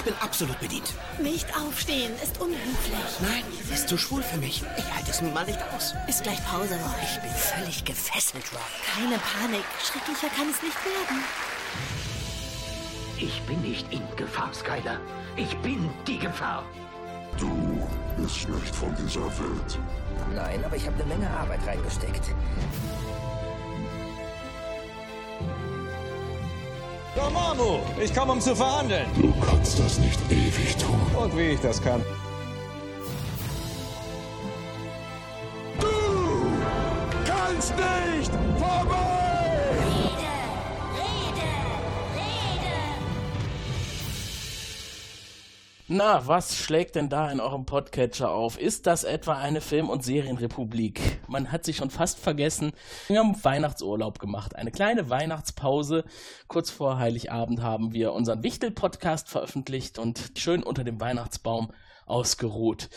Ich bin absolut bedient. Nicht aufstehen, ist unhöflich. Nein, bist zu schwul für mich. Ich halte es nun mal nicht aus. Ist gleich Pause, Roy. Ich bin völlig gefesselt, Roy. Keine Panik. Schrecklicher kann es nicht werden. Ich bin nicht in Gefahr, Skyler. Ich bin die Gefahr. Du bist nicht von dieser Welt. Nein, aber ich habe eine Menge Arbeit reingesteckt. Dormammu, ich komme, um zu verhandeln. Du kannst das nicht ewig tun. Und wie ich das kann. Du kannst nicht Na, was schlägt denn da in eurem Podcatcher auf? Ist das etwa eine Film- und Serienrepublik? Man hat sich schon fast vergessen. Wir haben Weihnachtsurlaub gemacht. Eine kleine Weihnachtspause. Kurz vor Heiligabend haben wir unseren Wichtel-Podcast veröffentlicht und schön unter dem Weihnachtsbaum ausgeruht.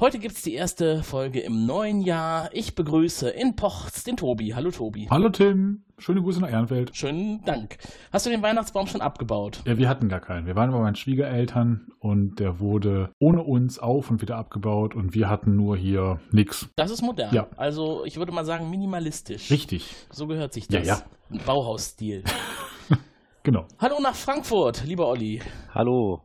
Heute gibt's die erste Folge im neuen Jahr. Ich begrüße in Pochts den Tobi. Hallo Tobi. Hallo Tim, schöne Grüße nach Ehrenfeld. Schönen Dank. Hast du den Weihnachtsbaum schon abgebaut? Ja, wir hatten gar keinen. Wir waren bei meinen Schwiegereltern und der wurde ohne uns auf und wieder abgebaut und wir hatten nur hier nix. Das ist modern. Ja. Also ich würde mal sagen minimalistisch. Richtig, So gehört sich Ja, das. ja. Ein Bauhausstil. genau. Hallo nach Frankfurt, lieber Olli. Hallo,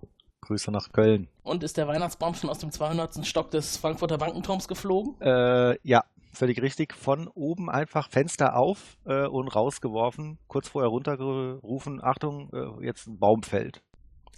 Grüße nach Köln. Und ist der Weihnachtsbaum schon aus dem 200. Stock des Frankfurter Bankenturms geflogen? Äh, ja, völlig richtig. Von oben einfach Fenster auf äh, und rausgeworfen, kurz vorher runtergerufen, Achtung, äh, jetzt ein Baum fällt.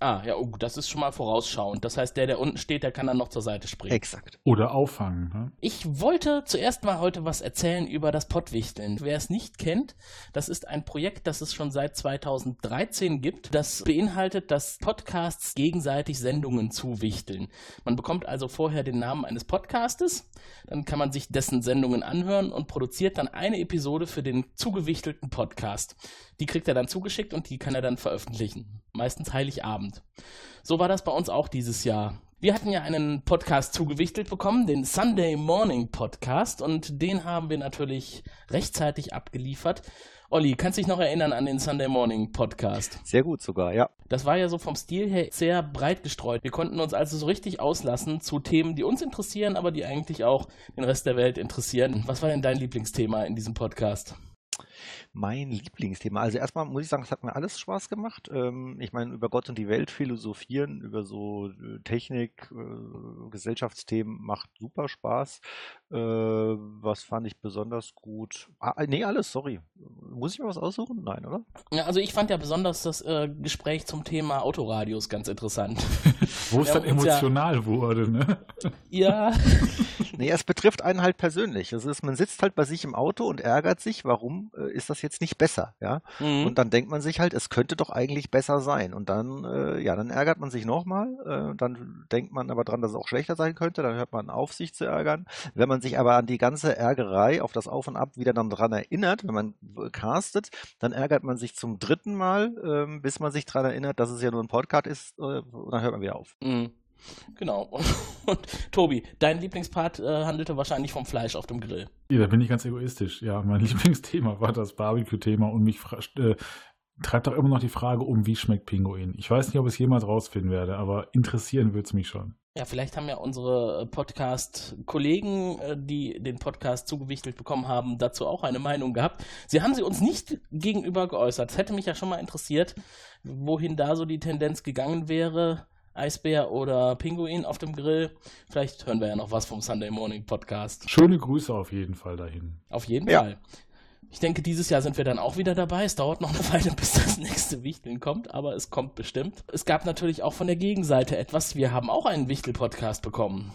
Ah, ja, oh, das ist schon mal vorausschauend. Das heißt, der, der unten steht, der kann dann noch zur Seite springen. Exakt. Oder auffangen. Ne? Ich wollte zuerst mal heute was erzählen über das Pottwichteln. Wer es nicht kennt, das ist ein Projekt, das es schon seit 2013 gibt. Das beinhaltet, dass Podcasts gegenseitig Sendungen zuwichteln. Man bekommt also vorher den Namen eines Podcastes, dann kann man sich dessen Sendungen anhören und produziert dann eine Episode für den zugewichtelten Podcast. Die kriegt er dann zugeschickt und die kann er dann veröffentlichen. Meistens Heiligabend. So war das bei uns auch dieses Jahr. Wir hatten ja einen Podcast zugewichtelt bekommen, den Sunday Morning Podcast, und den haben wir natürlich rechtzeitig abgeliefert. Olli, kannst dich noch erinnern an den Sunday Morning Podcast? Sehr gut sogar, ja. Das war ja so vom Stil her sehr breit gestreut. Wir konnten uns also so richtig auslassen zu Themen, die uns interessieren, aber die eigentlich auch den Rest der Welt interessieren. Was war denn dein Lieblingsthema in diesem Podcast? Mein Lieblingsthema. Also erstmal muss ich sagen, es hat mir alles Spaß gemacht. Ähm, ich meine, über Gott und die Welt philosophieren, über so äh, Technik, äh, Gesellschaftsthemen macht super Spaß. Äh, was fand ich besonders gut? Ah, nee, alles, sorry. Muss ich mir was aussuchen? Nein, oder? Ja, also ich fand ja besonders das äh, Gespräch zum Thema Autoradios ganz interessant. Wo es dann uns ja- emotional wurde, ne? ja, Nee, es betrifft einen halt persönlich. Es ist, man sitzt halt bei sich im Auto und ärgert sich, warum äh, ist das jetzt nicht besser, ja? Mhm. Und dann denkt man sich halt, es könnte doch eigentlich besser sein. Und dann, äh, ja, dann ärgert man sich nochmal. Äh, dann denkt man aber dran, dass es auch schlechter sein könnte. Dann hört man auf, sich zu ärgern. Wenn man sich aber an die ganze Ärgerei, auf das Auf und Ab wieder dann dran erinnert, wenn man castet, dann ärgert man sich zum dritten Mal, ähm, bis man sich dran erinnert, dass es ja nur ein Podcast ist. Äh, und dann hört man wieder auf. Mhm. Genau. Und, und Tobi, dein Lieblingspart äh, handelte wahrscheinlich vom Fleisch auf dem Grill. Ja, da bin ich ganz egoistisch. Ja, mein Lieblingsthema war das Barbecue-Thema und mich äh, treibt auch immer noch die Frage um, wie schmeckt Pinguin. Ich weiß nicht, ob ich es jemals rausfinden werde, aber interessieren würde es mich schon. Ja, vielleicht haben ja unsere äh, Podcast-Kollegen, äh, die den Podcast zugewichtelt bekommen haben, dazu auch eine Meinung gehabt. Sie haben sie uns nicht gegenüber geäußert. Es hätte mich ja schon mal interessiert, wohin da so die Tendenz gegangen wäre. Eisbär oder Pinguin auf dem Grill. Vielleicht hören wir ja noch was vom Sunday Morning Podcast. Schöne Grüße auf jeden Fall dahin. Auf jeden Ja. Fall. Ich denke, dieses Jahr sind wir dann auch wieder dabei. Es dauert noch eine Weile, bis das nächste Wichteln kommt, aber es kommt bestimmt. Es gab natürlich auch von der Gegenseite etwas. Wir haben auch einen Wichtel-Podcast bekommen.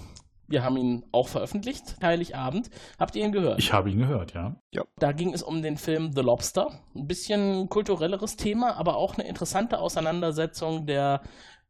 Wir haben ihn auch veröffentlicht, Heiligabend. Habt ihr ihn gehört? Ich habe ihn gehört, ja. Da ging es um den Film The Lobster. Ein bisschen kulturelleres Thema, aber auch eine interessante Auseinandersetzung der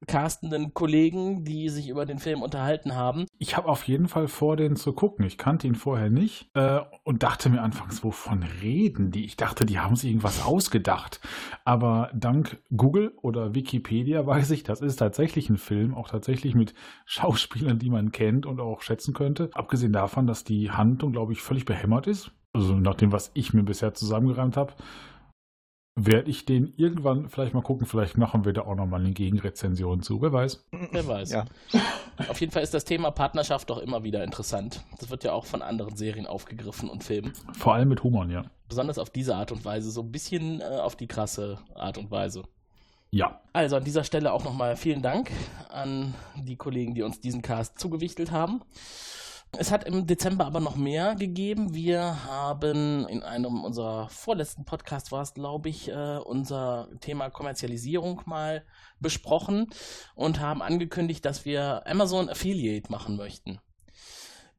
castenden Kollegen, die sich über den Film unterhalten haben. Ich habe auf jeden Fall vor, den zu gucken. Ich kannte ihn vorher nicht äh, und dachte mir anfangs, wovon reden die? Ich dachte, die haben sich irgendwas ausgedacht. Aber dank Google oder Wikipedia weiß ich, das ist tatsächlich ein Film, auch tatsächlich mit Schauspielern, die man kennt und auch schätzen könnte. Abgesehen davon, dass die Handlung, glaube ich, völlig behämmert ist. Also nach dem, was ich mir bisher zusammengereimt habe. Werde ich den irgendwann vielleicht mal gucken. Vielleicht machen wir da auch nochmal eine Gegenrezension zu. Wer weiß. Wer weiß. Ja. Auf jeden Fall ist das Thema Partnerschaft doch immer wieder interessant. Das wird ja auch von anderen Serien aufgegriffen und Filmen. Vor allem mit Humor, ja. Besonders auf diese Art und Weise, so ein bisschen äh, auf die krasse Art und Weise. Ja. Also an dieser Stelle auch nochmal vielen Dank an die Kollegen, die uns diesen Cast zugewichtelt haben. Es hat im Dezember aber noch mehr gegeben. Wir haben in einem unserer vorletzten Podcasts war es, glaube ich, äh, unser Thema Kommerzialisierung mal besprochen und haben angekündigt, dass wir Amazon Affiliate machen möchten.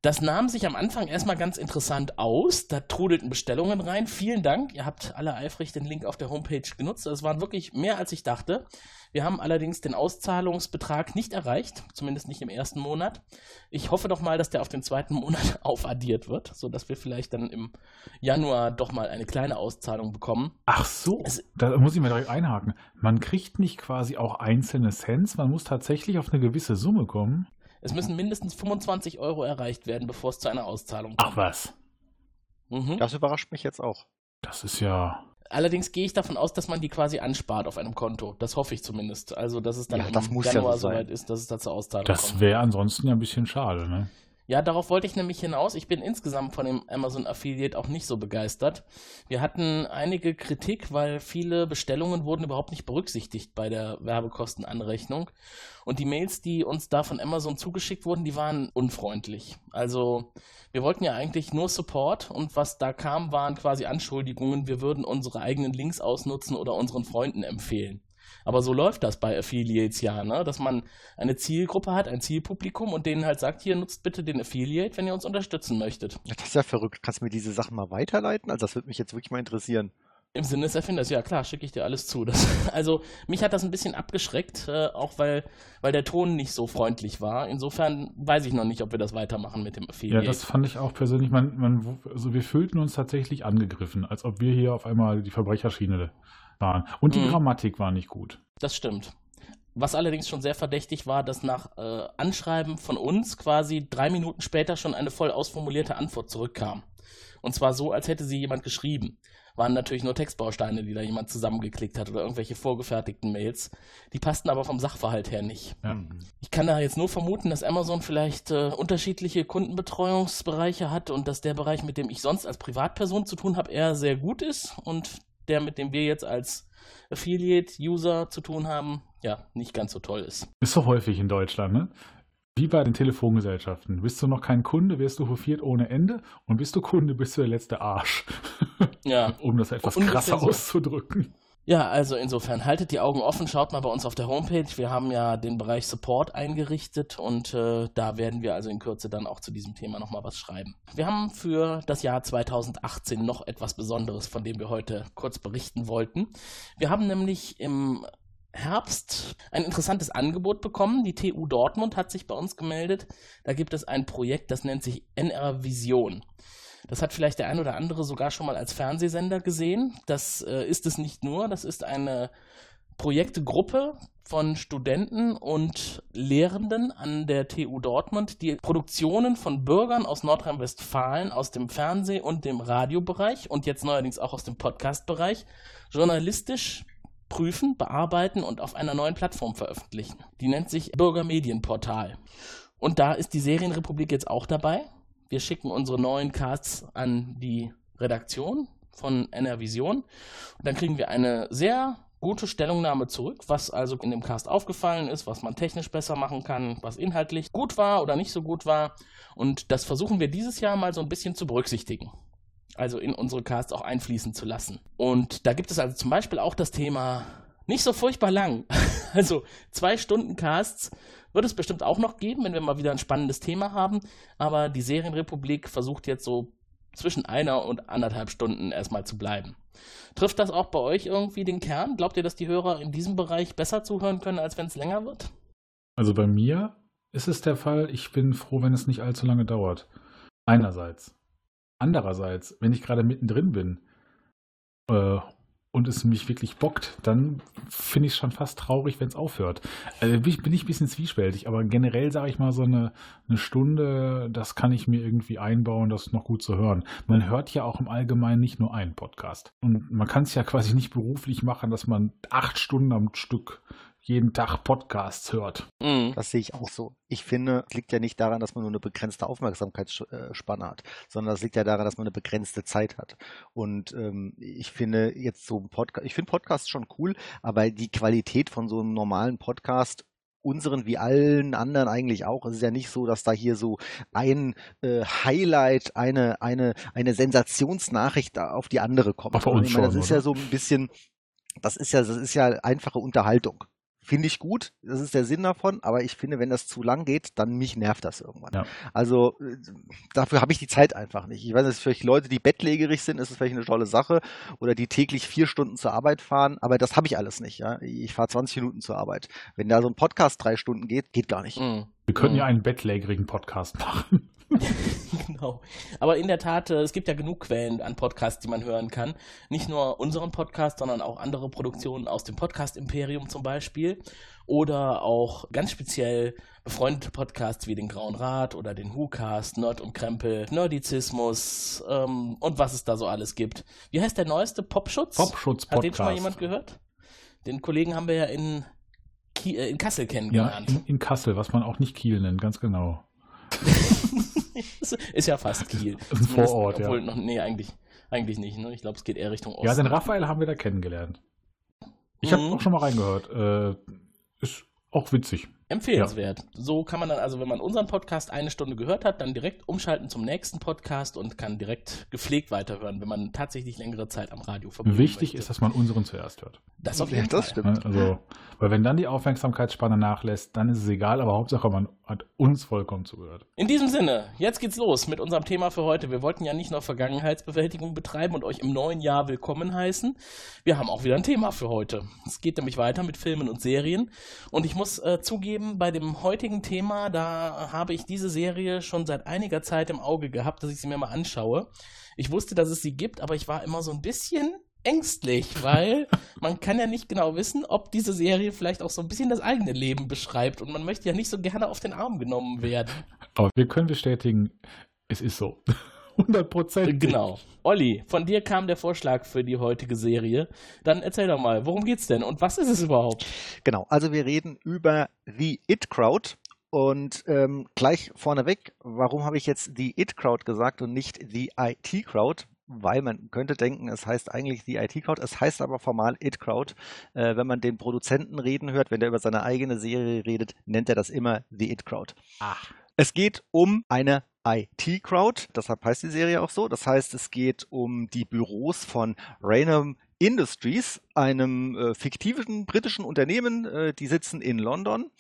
Das nahm sich am Anfang erstmal ganz interessant aus. Da trudelten Bestellungen rein. Vielen Dank. Ihr habt alle eifrig den Link auf der Homepage genutzt. Es waren wirklich mehr, als ich dachte. Wir haben allerdings den Auszahlungsbetrag nicht erreicht, zumindest nicht im ersten Monat. Ich hoffe doch mal, dass der auf den zweiten Monat aufaddiert wird, sodass wir vielleicht dann im Januar doch mal eine kleine Auszahlung bekommen. Ach so, Es- da muss ich mal direkt einhaken. Man kriegt nicht quasi auch einzelne Cents, man muss tatsächlich auf eine gewisse Summe kommen. Es müssen mindestens 25 Euro erreicht werden, bevor es zu einer Auszahlung kommt. Ach was. Mhm. Das überrascht mich jetzt auch. Das ist ja. Allerdings gehe ich davon aus, dass man die quasi anspart auf einem Konto. Das hoffe ich zumindest. Also, dass es dann Ja, im das muss ja Januar so soweit ist, dass es da zur Auszahlung Das kommt. wäre ansonsten ja ein bisschen schade, ne? Ja, darauf wollte ich nämlich hinaus. Ich bin insgesamt von dem Amazon Affiliate auch nicht so begeistert. Wir hatten einige Kritik, weil viele Bestellungen wurden überhaupt nicht berücksichtigt bei der Werbekostenanrechnung. Und die Mails, die uns da von Amazon zugeschickt wurden, die waren unfreundlich. Also wir wollten ja eigentlich nur Support und was da kam, waren quasi Anschuldigungen, wir würden unsere eigenen Links ausnutzen oder unseren Freunden empfehlen. Aber so läuft das bei Affiliates ja, ne? dass man eine Zielgruppe hat, ein Zielpublikum und denen halt sagt, hier nutzt bitte den Affiliate, wenn ihr uns unterstützen möchtet. Ja, Das ist ja verrückt. Kannst du mir diese Sachen mal weiterleiten? Also das würde mich jetzt wirklich mal interessieren. Im Sinne des Erfinders, ja klar, schicke ich dir alles zu. Das, also mich hat das ein bisschen abgeschreckt, äh, auch weil, weil der Ton nicht so freundlich war. Insofern weiß ich noch nicht, ob wir das weitermachen mit dem Ja, Affiliate. das fand ich auch persönlich. Man, man, also wir fühlten uns tatsächlich angegriffen, als ob wir hier auf einmal die Verbrecherschiene waren. Und die Mhm. Grammatik war nicht gut. Das stimmt. Was allerdings schon sehr verdächtig war, dass nach äh, Anschreiben von uns quasi drei Minuten später schon eine voll ausformulierte Antwort zurückkam. Und zwar so, als hätte sie jemand geschrieben. Waren natürlich nur Textbausteine, die da jemand zusammengeklickt hat oder irgendwelche vorgefertigten Mails. Die passten aber vom Sachverhalt her nicht. Ja. Ich kann da jetzt nur vermuten, dass Amazon vielleicht äh, unterschiedliche Kundenbetreuungsbereiche hat und dass der Bereich, mit dem ich sonst als Privatperson zu tun habe, eher sehr gut ist und der, mit dem wir jetzt als Affiliate-User zu tun haben, ja, nicht ganz so toll ist. Ist so häufig in Deutschland, ne? Wie bei den Telefongesellschaften. Bist du noch kein Kunde, wirst du hofiert ohne Ende. Und bist du Kunde, bist du der letzte Arsch. Ja. um das etwas krasser so. auszudrücken. Ja, also insofern haltet die Augen offen, schaut mal bei uns auf der Homepage. Wir haben ja den Bereich Support eingerichtet und äh, da werden wir also in Kürze dann auch zu diesem Thema nochmal was schreiben. Wir haben für das Jahr 2018 noch etwas Besonderes, von dem wir heute kurz berichten wollten. Wir haben nämlich im Herbst ein interessantes Angebot bekommen. Die TU Dortmund hat sich bei uns gemeldet. Da gibt es ein Projekt, das nennt sich NR Vision. Das hat vielleicht der ein oder andere sogar schon mal als Fernsehsender gesehen. Das äh, ist es nicht nur. Das ist eine Projektegruppe von Studenten und Lehrenden an der TU Dortmund, die Produktionen von Bürgern aus Nordrhein-Westfalen, aus dem Fernseh- und dem Radiobereich und jetzt neuerdings auch aus dem Podcast-Bereich journalistisch prüfen, bearbeiten und auf einer neuen Plattform veröffentlichen. Die nennt sich Bürgermedienportal. Und da ist die Serienrepublik jetzt auch dabei. Wir schicken unsere neuen Casts an die Redaktion von NR Vision und dann kriegen wir eine sehr gute Stellungnahme zurück, was also in dem Cast aufgefallen ist, was man technisch besser machen kann, was inhaltlich gut war oder nicht so gut war. Und das versuchen wir dieses Jahr mal so ein bisschen zu berücksichtigen. Also in unsere Casts auch einfließen zu lassen. Und da gibt es also zum Beispiel auch das Thema nicht so furchtbar lang. Also zwei Stunden Casts wird es bestimmt auch noch geben, wenn wir mal wieder ein spannendes Thema haben. Aber die Serienrepublik versucht jetzt so zwischen einer und anderthalb Stunden erstmal zu bleiben. Trifft das auch bei euch irgendwie den Kern? Glaubt ihr, dass die Hörer in diesem Bereich besser zuhören können, als wenn es länger wird? Also bei mir ist es der Fall, ich bin froh, wenn es nicht allzu lange dauert. Einerseits. Andererseits, wenn ich gerade mittendrin bin äh, und es mich wirklich bockt, dann finde ich es schon fast traurig, wenn es aufhört. Also bin ich, ein bisschen zwiespältig, aber generell sage ich mal so eine, eine Stunde, das kann ich mir irgendwie einbauen, das ist noch gut zu hören. Man hört ja auch im Allgemeinen nicht nur einen Podcast. Und man kann es ja quasi nicht beruflich machen, dass man acht Stunden am Stück jeden Tag Podcasts hört. Mhm. Das sehe ich auch so. Ich finde, es liegt ja nicht daran, dass man nur eine begrenzte Aufmerksamkeitsspanne hat, sondern es liegt ja daran, dass man eine begrenzte Zeit hat. Und ähm, ich finde jetzt so ein Podcast, ich finde Podcasts schon cool, aber die Qualität von so einem normalen Podcast unseren wie allen anderen eigentlich auch. Es ist ja nicht so, dass da hier so ein äh, Highlight, eine, eine, eine Sensationsnachricht auf die andere kommt. Ich meine, das schon, ist oder? ja so ein bisschen, das ist ja, das ist ja einfache Unterhaltung. Finde ich gut, das ist der Sinn davon, aber ich finde, wenn das zu lang geht, dann mich nervt das irgendwann. Ja. Also äh, dafür habe ich die Zeit einfach nicht. Ich weiß nicht, vielleicht Leute, die bettlägerig sind, ist es vielleicht eine tolle Sache oder die täglich vier Stunden zur Arbeit fahren, aber das habe ich alles nicht. Ja? Ich fahre 20 Minuten zur Arbeit. Wenn da so ein Podcast drei Stunden geht, geht gar nicht. Mhm. Wir könnten Mhm. ja einen bettlägerigen Podcast machen. genau. Aber in der Tat, äh, es gibt ja genug Quellen an Podcasts, die man hören kann. Nicht nur unseren Podcast, sondern auch andere Produktionen aus dem Podcast-Imperium zum Beispiel. Oder auch ganz speziell befreundete Podcasts wie den Grauen Rat oder den WhoCast, Nerd und Krempel, Nerdizismus ähm, und was es da so alles gibt. Wie heißt der neueste? Popschutz? Popschutz Hat den schon mal jemand gehört? Den Kollegen haben wir ja in, Kie äh, in Kassel Ja, kennengelernt. in, in Kassel, was man auch nicht Kiel nennt, ganz genau. ist ja fast Kiel. Ist ein Vorort, ja. obwohl Noch, nee, eigentlich, eigentlich nicht. Ne? Ich glaube, es geht eher Richtung Osten. Ja, den Raphael haben wir da kennengelernt. Ich habe Mhm. auch schon mal reingehört. Äh, ist auch witzig. Empfehlenswert. So kann man dann, also wenn man unseren Podcast eine Stunde gehört hat, dann direkt umschalten zum nächsten Podcast und kann direkt gepflegt weiterhören, wenn man tatsächlich längere Zeit am Radio verbringen Wichtig möchte. ist, dass man unseren zuerst hört. das auf Ja, jeden das Fall. stimmt. Ne? Also, weil wenn dann die Aufmerksamkeitsspanne nachlässt, dann ist es egal, aber Hauptsache man hat uns vollkommen zugehört. In diesem Sinne, jetzt geht's los mit unserem Thema für heute. Wir wollten ja nicht nur Vergangenheitsbewältigung betreiben und euch im neuen Jahr willkommen heißen. Wir haben auch wieder ein Thema für heute. Es geht nämlich weiter mit Filmen und Serien. Und ich muss äh, zugeben, bei dem heutigen Thema, da habe ich diese Serie schon seit einiger Zeit im Auge gehabt, dass ich sie mir mal anschaue. Ich wusste, dass es sie gibt, aber ich war immer so ein bisschen ängstlich, weil man kann ja nicht genau wissen, ob diese Serie vielleicht auch so ein bisschen das eigene Leben beschreibt und man möchte ja nicht so gerne auf den Arm genommen werden. Aber wir können bestätigen, es ist so. 100 Prozent. Genau. Olli, von dir kam der Vorschlag für die heutige Serie. Dann erzähl doch mal, worum geht's denn und was ist es überhaupt? Genau, also wir reden über The It Crowd. Und ähm, gleich vorneweg, warum habe ich jetzt The It Crowd gesagt und nicht The IT Crowd? Weil man könnte denken, es heißt eigentlich The IT Crowd, es heißt aber formal It Crowd. Äh, wenn man den Produzenten reden hört, wenn der über seine eigene Serie redet, nennt er das immer The It Crowd. Ach. Es geht um eine IT-Crowd, deshalb heißt die Serie auch so. Das heißt, es geht um die Büros von Raynham Industries, einem äh, fiktiven britischen Unternehmen, äh, die sitzen in London.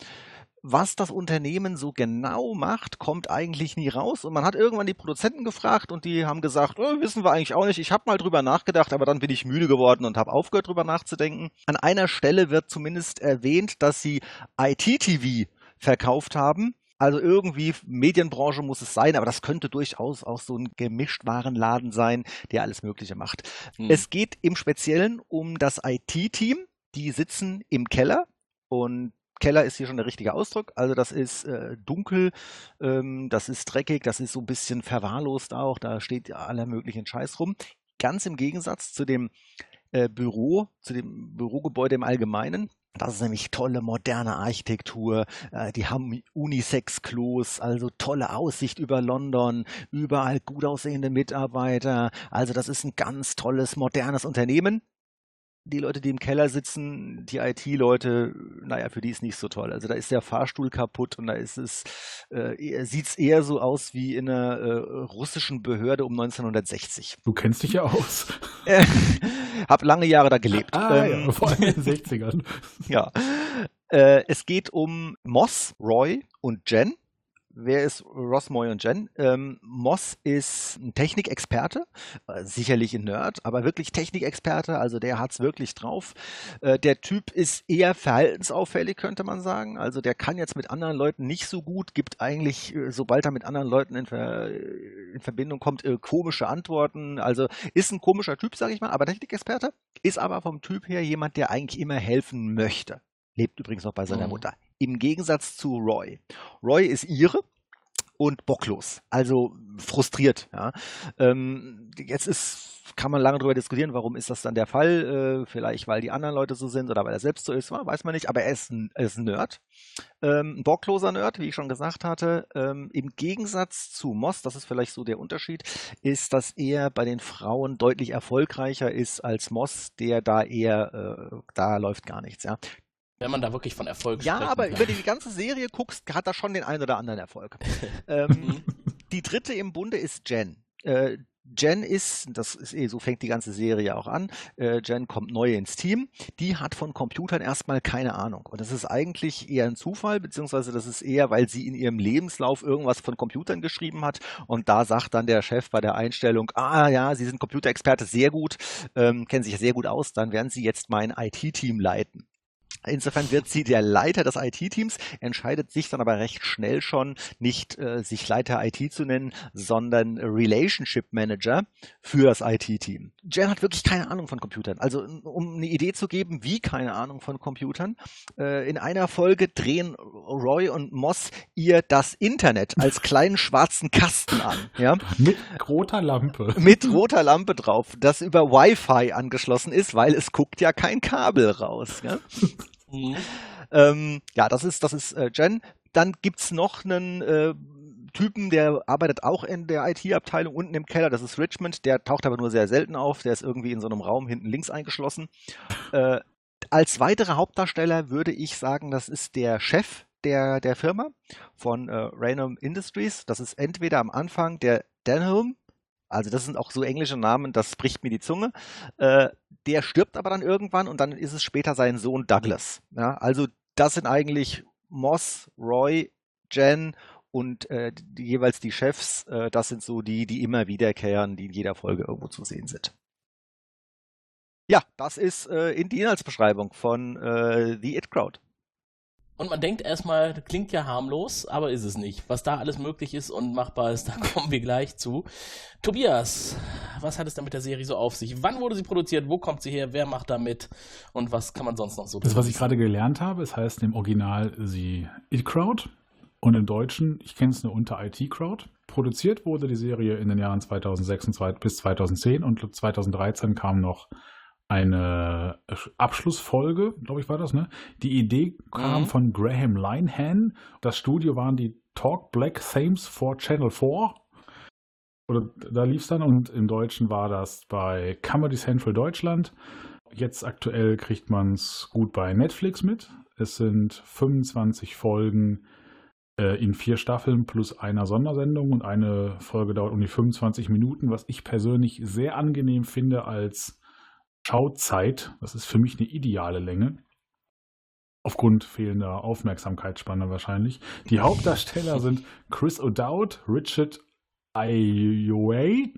Was das Unternehmen so genau macht, kommt eigentlich nie raus. Und man hat irgendwann die Produzenten gefragt und die haben gesagt, oh, wissen wir eigentlich auch nicht. Ich habe mal drüber nachgedacht, aber dann bin ich müde geworden und habe aufgehört drüber nachzudenken. An einer Stelle wird zumindest erwähnt, dass sie IT-TV verkauft haben. Also irgendwie Medienbranche muss es sein, aber das könnte durchaus auch so ein Gemischtwarenladen sein, der alles Mögliche macht. Hm. Es geht im Speziellen um das IT-Team. Die sitzen im Keller und Keller ist hier schon der richtige Ausdruck. Also das ist äh, dunkel, ähm, das ist dreckig, das ist so ein bisschen verwahrlost auch. Da steht ja aller möglichen Scheiß rum. Ganz im Gegensatz zu dem äh, Büro, zu dem Bürogebäude im Allgemeinen. Das ist nämlich tolle moderne Architektur. Äh, die haben Unisex-Klos, also tolle Aussicht über London, überall gut aussehende Mitarbeiter. Also das ist ein ganz tolles modernes Unternehmen die Leute, die im Keller sitzen, die IT-Leute, naja, für die ist nicht so toll. Also da ist der Fahrstuhl kaputt und da ist es, äh, sieht es eher so aus wie in einer äh, russischen Behörde um 1960. Du kennst dich ja aus. Äh, hab lange Jahre da gelebt. Ah, Ähm, ja, vor allem in den 60ern. ja. Äh, es geht um Moss, Roy und Jen. Wer ist Ross, Moy und Jen? Ähm, Moss ist ein Technikexperte, äh, sicherlich ein Nerd, aber wirklich Technikexperte, also der hat's wirklich drauf. Äh, der Typ ist eher verhaltensauffällig, könnte man sagen. Also der kann jetzt mit anderen Leuten nicht so gut, gibt eigentlich, äh, sobald er mit anderen Leuten in, Ver in Verbindung kommt, äh, komische Antworten. Also ist ein komischer Typ, sage ich mal, aber Technikexperte, ist aber vom Typ her jemand, der eigentlich immer helfen möchte. Lebt übrigens noch bei seiner Mhm. Mutter. Im Gegensatz zu Roy. Roy ist ihre und bocklos, also frustriert. Ja. Ähm, jetzt ist kann man lange darüber diskutieren, warum ist das dann der Fall? Äh, vielleicht, weil die anderen Leute so sind oder weil er selbst so ist, weiß man nicht. Aber er ist ein, er ist ein Nerd, ähm, ein bockloser Nerd, wie ich schon gesagt hatte. Ähm, Im Gegensatz zu Moss, das ist vielleicht so der Unterschied, ist, dass er bei den Frauen deutlich erfolgreicher ist als Moss, der da eher, äh, da läuft gar nichts. Ja, Wenn man da wirklich von Erfolg ja, sprechen aber kann. über die ganze Serie guckst, hat er schon den einen oder anderen Erfolg. ähm, die dritte im Bunde ist Jen. Äh, Jen ist, das ist eh, so fängt die ganze Serie auch an. Äh, Jen kommt neu ins Team. Die hat von Computern erstmal keine Ahnung. Und das ist eigentlich eher ein Zufall, beziehungsweise das ist eher, weil sie in ihrem Lebenslauf irgendwas von Computern geschrieben hat. Und da sagt dann der Chef bei der Einstellung, ah ja, Sie sind Computerexperte, sehr gut, ähm, kennen sich ja sehr gut aus, dann werden Sie jetzt mein IT-Team leiten. Insofern wird sie der Leiter des IT-Teams, entscheidet sich dann aber recht schnell schon, nicht äh, sich Leiter IT zu nennen, sondern Relationship Manager für das IT-Team. Jen hat wirklich keine Ahnung von Computern. Also um eine Idee zu geben, wie keine Ahnung von Computern, äh, in einer Folge drehen Roy und Moss ihr das Internet als kleinen schwarzen Kasten an. Ja? Mit roter Lampe. Mit roter Lampe drauf, das über Wi-Fi angeschlossen ist, weil es guckt ja kein Kabel raus. Ja? Mhm. Ähm, ja, das ist, das ist äh, Jen. Dann gibt's noch einen äh, Typen, der arbeitet auch in der IT-Abteilung unten im Keller. Das ist Richmond. Der taucht aber nur sehr selten auf. Der ist irgendwie in so einem Raum hinten links eingeschlossen. Äh, als weiterer Hauptdarsteller würde ich sagen, das ist der Chef der, der Firma von äh, Raynham Industries. Das ist entweder am Anfang der Denholm, also das sind auch so englische Namen, das bricht mir die Zunge. Äh, der stirbt aber dann irgendwann und dann ist es später sein Sohn Douglas. Ja, also das sind eigentlich Moss, Roy, Jen und äh, die, jeweils die Chefs. Äh, das sind so die, die immer wiederkehren, die in jeder Folge irgendwo zu sehen sind. Ja, das ist äh, in die Inhaltsbeschreibung von äh, The It Crowd. Und man denkt erstmal, klingt ja harmlos, aber ist es nicht. Was da alles möglich ist und machbar ist, da kommen wir gleich zu. Tobias, was hat es denn mit der Serie so auf sich? Wann wurde sie produziert? Wo kommt sie her? Wer macht da mit? Und was kann man sonst noch so Das, drüber was ich gerade gelernt habe, es heißt im Original sie It Crowd und im Deutschen, ich kenne es nur unter IT Crowd. Produziert wurde die Serie in den Jahren 2006 und zwei- bis 2010 und 2013 kam noch eine Abschlussfolge, glaube ich, war das, ne? Die Idee kam Mhm. von Graham Linehan. Das Studio waren die Talk Black Themes for Channel 4. Oder da lief es dann und im Deutschen war das bei Comedy Central Deutschland. Jetzt aktuell kriegt man es gut bei Netflix mit. Es sind 25 Folgen äh, in vier Staffeln plus einer Sondersendung und eine Folge dauert um die 25 Minuten, was ich persönlich sehr angenehm finde als Schauzeit. Das ist für mich eine ideale Länge. Aufgrund fehlender Aufmerksamkeitsspanne wahrscheinlich. Die Hauptdarsteller sind Chris O'Dowd, Richard Ayoade,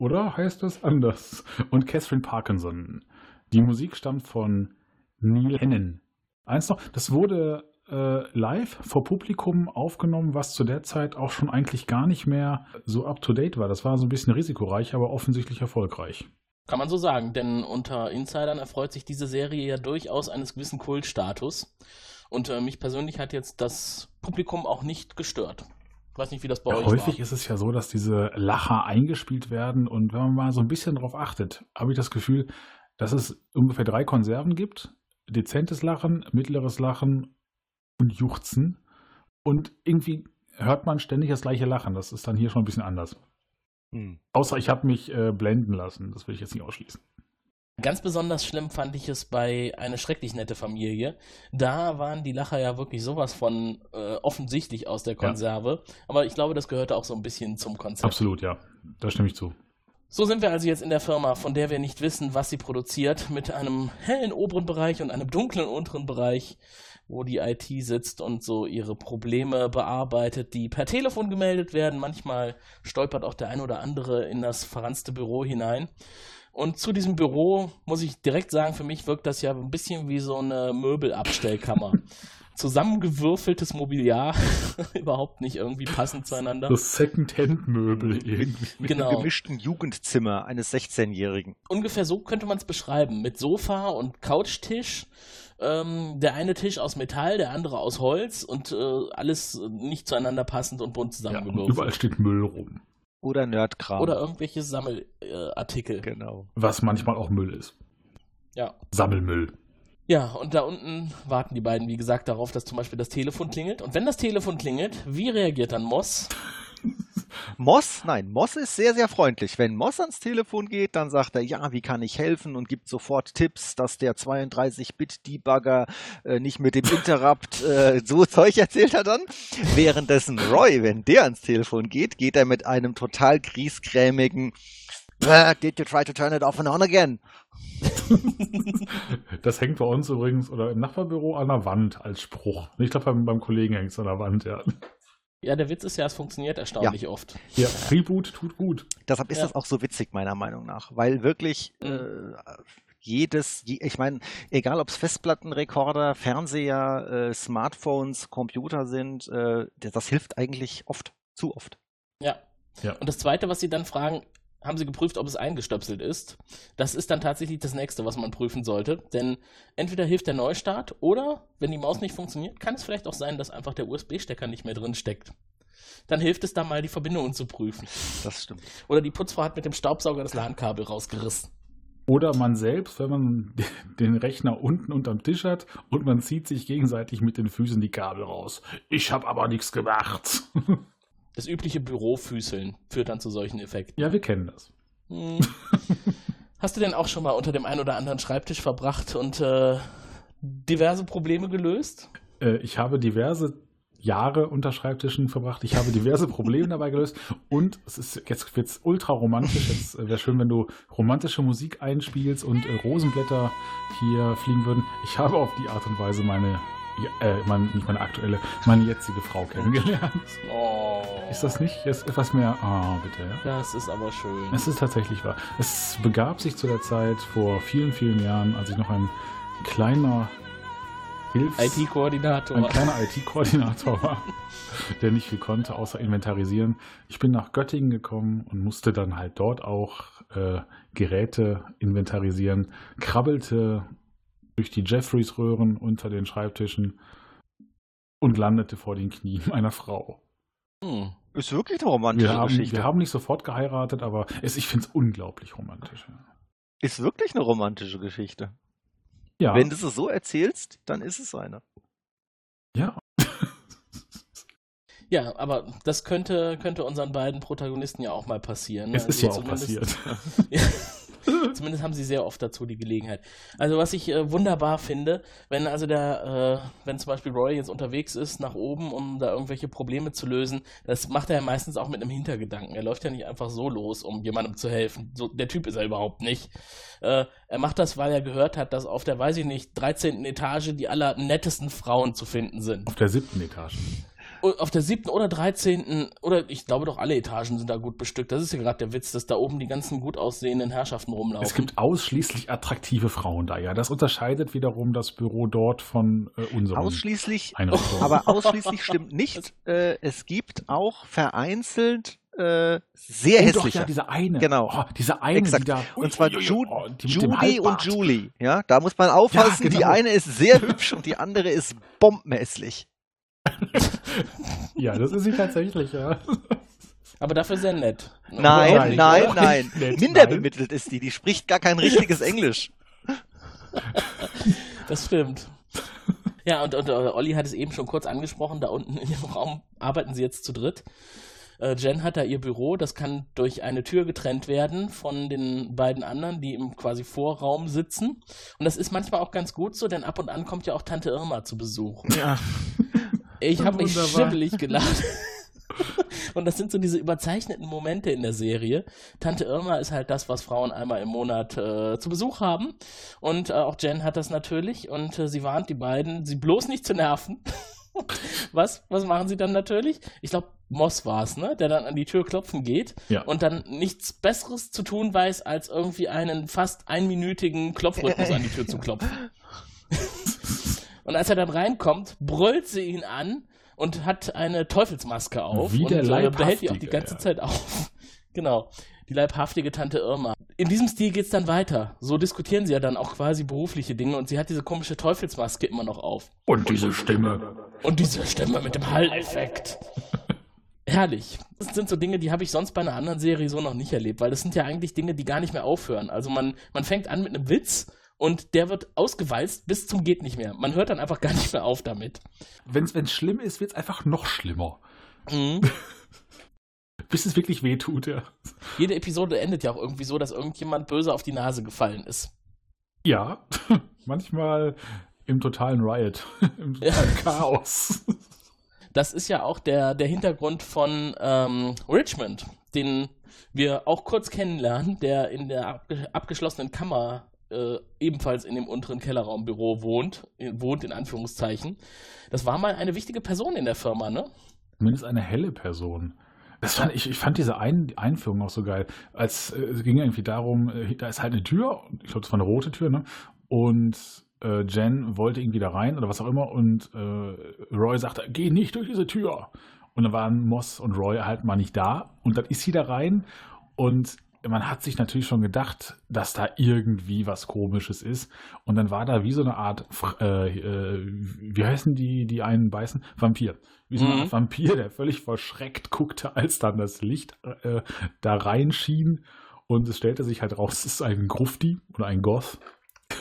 oder heißt das anders? Und Catherine Parkinson. Die Musik stammt von Neil Hennen. Eins noch, das wurde äh, live vor Publikum aufgenommen, was zu der Zeit auch schon eigentlich gar nicht mehr so up-to-date war. Das war so ein bisschen risikoreich, aber offensichtlich erfolgreich. Kann man so sagen, denn unter Insidern erfreut sich diese Serie ja durchaus eines gewissen Kultstatus. Und äh, mich persönlich hat jetzt das Publikum auch nicht gestört. Ich weiß nicht, wie das bei Ja, euch häufig war. ist es ja so, dass diese Lacher eingespielt werden und wenn man mal so ein bisschen drauf achtet, habe ich das Gefühl, dass es ungefähr drei Konserven gibt. Dezentes Lachen, mittleres Lachen und Juchzen. Und irgendwie hört man ständig das gleiche Lachen. Das ist dann hier schon ein bisschen anders. Außer ich habe mich äh, blenden lassen. Das will ich jetzt nicht ausschließen. Ganz besonders schlimm fand ich es bei Eine schrecklich nette Familie. Da waren die Lacher ja wirklich sowas von äh, offensichtlich aus der Konserve. Aber ich glaube, das gehörte auch so ein bisschen zum Konzept. Absolut, ja. Da stimme ich zu. So sind wir also jetzt in der Firma, von der wir nicht wissen, was sie produziert, mit einem hellen oberen Bereich und einem dunklen unteren Bereich, wo die IT sitzt und so ihre Probleme bearbeitet, die per Telefon gemeldet werden. Manchmal stolpert auch der ein oder andere in das verranzte Büro hinein. Und zu diesem Büro muss ich direkt sagen, für mich wirkt das ja ein bisschen wie so eine Möbelabstellkammer. Zusammengewürfeltes Mobiliar, überhaupt nicht irgendwie passend zueinander. Das Second-Hand-Möbel irgendwie. Mit Genau. einem gemischten Jugendzimmer eines 16-Jährigen. ungefähr so könnte man es beschreiben. Mit Sofa und Couchtisch. Ähm, der eine Tisch aus Metall, der andere aus Holz und äh, alles nicht zueinander passend und bunt Ja, zusammengewürfelt. überall steht Müll rum. Oder Nerdkram. Oder irgendwelche Sammelartikel. Genau. Was manchmal auch Müll ist. Ja. Sammelmüll. Ja, und da unten warten die beiden, wie gesagt, darauf, dass zum Beispiel das Telefon klingelt. Und wenn das Telefon klingelt, wie reagiert dann Moss? Moss, nein, Moss ist sehr, sehr freundlich. Wenn Moss ans Telefon geht, dann sagt er, ja, wie kann ich helfen und gibt sofort Tipps, dass der 32-Bit-Debugger äh, nicht mit dem Interrupt, äh, so Zeug erzählt er dann. Währenddessen Roy, wenn der ans Telefon geht, geht er mit einem total griesgrämigen "Ah, Did you try to turn it off and on again? Das hängt bei uns übrigens oder im Nachbarbüro an der Wand als Spruch. Ich glaube, beim, beim Kollegen hängt es an der Wand, ja. Ja, der Witz ist ja, es funktioniert erstaunlich oft. Ja, Reboot tut gut. Deshalb ist Ja. das auch so witzig, meiner Meinung nach, weil wirklich Mhm. äh, jedes, je, ich meine, egal ob es Festplattenrekorder, Fernseher, äh, Smartphones, Computer sind, äh, das, das hilft eigentlich oft, zu oft. Ja. Ja. Und das Zweite, was sie dann fragen, haben sie geprüft, ob es eingestöpselt ist? Das ist dann tatsächlich das Nächste, was man prüfen sollte. Denn entweder hilft der Neustart oder, wenn die Maus nicht funktioniert, kann es vielleicht auch sein, dass einfach der USB-Stecker nicht mehr drin steckt. Dann hilft es da mal, die Verbindungen zu prüfen. Das stimmt. Oder die Putzfrau hat mit dem Staubsauger das LAN-Kabel rausgerissen. Oder man selbst, wenn man den Rechner unten unterm Tisch hat und man zieht sich gegenseitig mit den Füßen die Kabel raus. Ich habe aber nichts gemacht. Das übliche Bürofüßeln führt dann zu solchen Effekten. Ja, wir kennen das. Hm. Hast du denn auch schon mal unter dem einen oder anderen Schreibtisch verbracht und äh, diverse Probleme gelöst? Äh, ich habe diverse Jahre unter Schreibtischen verbracht. Ich habe diverse Probleme dabei gelöst. Und es ist jetzt wird's ultra romantisch. Jetzt äh, wäre schön, wenn du romantische Musik einspielst und äh, Rosenblätter hier fliegen würden. Ich habe auf die Art und Weise meine, ja, äh, mein, nicht meine aktuelle, meine jetzige Frau kennengelernt. Oh. Ist das nicht jetzt etwas mehr? Ah, bitte. Ja. Das ist aber schön. Es ist tatsächlich wahr. Es begab sich zu der Zeit vor vielen, vielen Jahren, als ich noch ein kleiner. IT-Koordinator. ein kleiner IT-Koordinator war, der nicht viel konnte, außer inventarisieren. Ich bin nach Göttingen gekommen und musste dann halt dort auch äh, Geräte inventarisieren, krabbelte durch die Jeffreys-Röhren unter den Schreibtischen und landete vor den Knien meiner Frau. Hm. Ist wirklich eine romantische Wir haben, Geschichte. wir haben nicht sofort geheiratet, aber es, ich finde es unglaublich romantisch. ja. Ist wirklich eine romantische Geschichte. Ja, Wenn du es so erzählst, dann ist es eine. ja. Ja, aber das könnte, könnte unseren beiden Protagonisten ja auch mal passieren. ne? es ist ja Also auch zumindest- passiert. Ja. Zumindest haben sie sehr oft dazu die Gelegenheit. Also was ich äh, wunderbar finde, wenn also der, äh, wenn zum Beispiel Roy jetzt unterwegs ist nach oben, um da irgendwelche Probleme zu lösen, das macht er ja meistens auch mit einem Hintergedanken. Er läuft ja nicht einfach so los, um jemandem zu helfen. So, der Typ ist er überhaupt nicht. Äh, er macht das, weil er gehört hat, dass auf der, weiß ich nicht, 13. Etage die allernettesten Frauen zu finden sind. Auf der siebten Etage. Auf der siebten oder dreizehnten, oder ich glaube doch alle Etagen sind da gut bestückt. Das ist ja gerade der Witz, dass da oben die ganzen gut aussehenden Herrschaften rumlaufen. Es gibt ausschließlich attraktive Frauen da, ja. Das unterscheidet wiederum das Büro dort von äh, unserem. Ausschließlich, aber ausschließlich stimmt nicht. Äh, es gibt auch vereinzelt äh, sehr Oh, hässliche. doch, ja, diese eine. Genau. Oh, diese eine, Exakt. die da. Und zwar Ju oh, die Judy und. Julie. Ja, da muss man aufpassen. Ja, Die genau. eine ist sehr hübsch und die andere ist bombenhässlich. Ja, das ist sie tatsächlich, ja. Aber dafür sehr nett. Nein, Nein, nein, oder? nein. Nett, Minder nein. bemittelt ist die. Die spricht gar kein richtiges Englisch. Das stimmt. Ja, und, und Olli hat es eben schon kurz angesprochen, da unten in dem Raum arbeiten sie jetzt zu dritt. Äh, Jen hat da ihr Büro, das kann durch eine Tür getrennt werden von den beiden anderen, die im quasi Vorraum sitzen. Und das ist manchmal auch ganz gut so, denn ab und an kommt ja auch Tante Irma zu Besuch. Ja. Ich habe mich schimmelig gelacht. Und das sind so diese überzeichneten Momente in der Serie. Tante Irma ist halt das, was Frauen einmal im Monat äh, zu Besuch haben. Und äh, auch Jen hat das natürlich. Und äh, sie warnt die beiden, sie bloß nicht zu nerven. was, was machen sie dann natürlich? Ich glaube, Moss war es, ne? Der dann an die Tür klopfen geht Ja. und dann nichts Besseres zu tun weiß, als irgendwie einen fast einminütigen Klopfrhythmus an die Tür zu klopfen. Und als er dann reinkommt, brüllt sie ihn an und hat eine Teufelsmaske auf Wie und der äh, behält die auch die ganze ja. Zeit auf. genau. Die leibhaftige Tante Irma. In diesem Stil geht's dann weiter. So diskutieren sie ja dann auch quasi berufliche Dinge und sie hat diese komische Teufelsmaske immer noch auf. Und diese Stimme. Und diese Stimme mit dem Hall-Effekt. Herrlich. Das sind so Dinge, die habe ich sonst bei einer anderen Serie so noch nicht erlebt, weil das sind ja eigentlich Dinge, die gar nicht mehr aufhören. Also man, man fängt an mit einem Witz und der wird ausgewalzt bis zum geht nicht mehr. Man hört dann einfach gar nicht mehr auf damit. Wenn es schlimm ist, wird es einfach noch schlimmer. Mhm. Bis es wirklich wehtut, ja. Jede Episode endet ja auch irgendwie so, dass irgendjemand böse auf die Nase gefallen ist. Ja, manchmal im totalen Riot, im totalen Chaos. Das ist ja auch der, der Hintergrund von ähm, Richmond, den wir auch kurz kennenlernen, der in der abge abgeschlossenen Kammer äh, ebenfalls in dem unteren Kellerraumbüro wohnt, äh, wohnt in Anführungszeichen. Das war mal eine wichtige Person in der Firma, ne? Zumindest eine helle Person. Das fand, ich, ich fand diese Ein Einführung auch so geil. Als, äh, es ging irgendwie darum, äh, da ist halt eine Tür, ich glaube, es war eine rote Tür, ne? Und äh, Jen wollte irgendwie da rein oder was auch immer und äh, Roy sagte, geh nicht durch diese Tür. Und dann waren Moss und Roy halt mal nicht da und dann ist sie da rein und man hat sich natürlich schon gedacht, dass da irgendwie was Komisches ist. Und dann war da wie so eine Art, äh, äh, wie heißen die, die einen beißen? Vampir. Wie so eine Mhm. Vampir, der völlig verschreckt guckte, als dann das Licht äh, da reinschien. Und es stellte sich halt raus, es ist ein Grufti oder ein Goth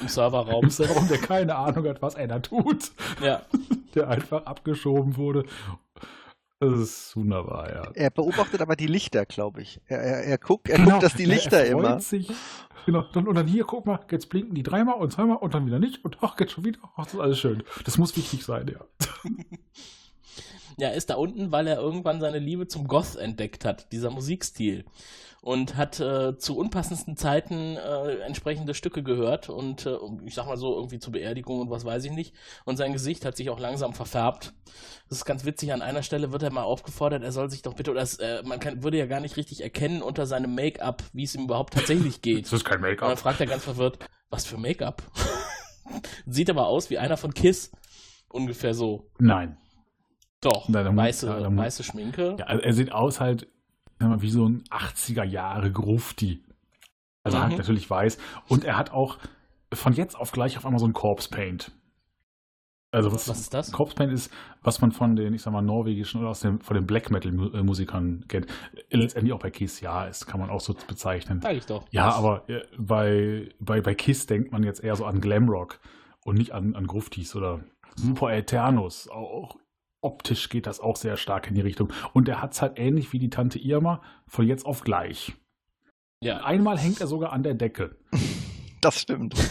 Im Serverraum. im Server, der keine Ahnung hat, was er da tut. ja. Der einfach abgeschoben wurde. Das ist wunderbar, ja. Er beobachtet aber die Lichter, glaube ich. Er, er, er guckt, er Genau, guckt, dass die Lichter er freut immer. Sich. Genau, dann, und dann hier, guck mal, jetzt blinken die dreimal und zweimal und dann wieder nicht und ach, geht schon wieder. Ach, das ist alles schön. Das muss wichtig sein, ja. Ja, er ist da unten, weil er irgendwann seine Liebe zum Goth entdeckt hat, dieser Musikstil. Und hat äh, zu unpassendsten Zeiten äh, entsprechende Stücke gehört und äh, ich sag mal so irgendwie zur Beerdigung und was weiß ich nicht. Und sein Gesicht hat sich auch langsam verfärbt. Das ist ganz witzig. An einer Stelle wird er mal aufgefordert, er soll sich doch bitte, oder es, äh, man kann, würde ja gar nicht richtig erkennen unter seinem Make-up, wie es ihm überhaupt tatsächlich geht. Das ist kein Und dann Make-up. fragt er ganz verwirrt, was für Make-up? Sieht aber aus wie einer von Kiss. Ungefähr so. Nein. Doch, muss- weiße, weiße Schminke. Ja, also er sieht aus halt mal, wie so ein 80er Jahre Grufti. Also Mhm. halt natürlich weiß. Und er hat auch von jetzt auf gleich auf einmal so ein Corpse Paint. Also was, Was ist das? Corpse Paint ist, was man von den, ich sag mal, norwegischen oder aus dem, von den Black Metal äh, Musikern kennt. Letztendlich auch bei Kiss, ja, ist, kann man auch so bezeichnen. Sag ich doch. Ja, aber äh, bei, bei, bei Kiss denkt man jetzt eher so an Glamrock und nicht an, an Gruftis oder Super Eternus. Auch optisch geht das auch sehr stark in die Richtung. Und er hat es halt ähnlich wie die Tante Irma von jetzt auf gleich. Ja. Einmal hängt er sogar an der Decke. Das stimmt.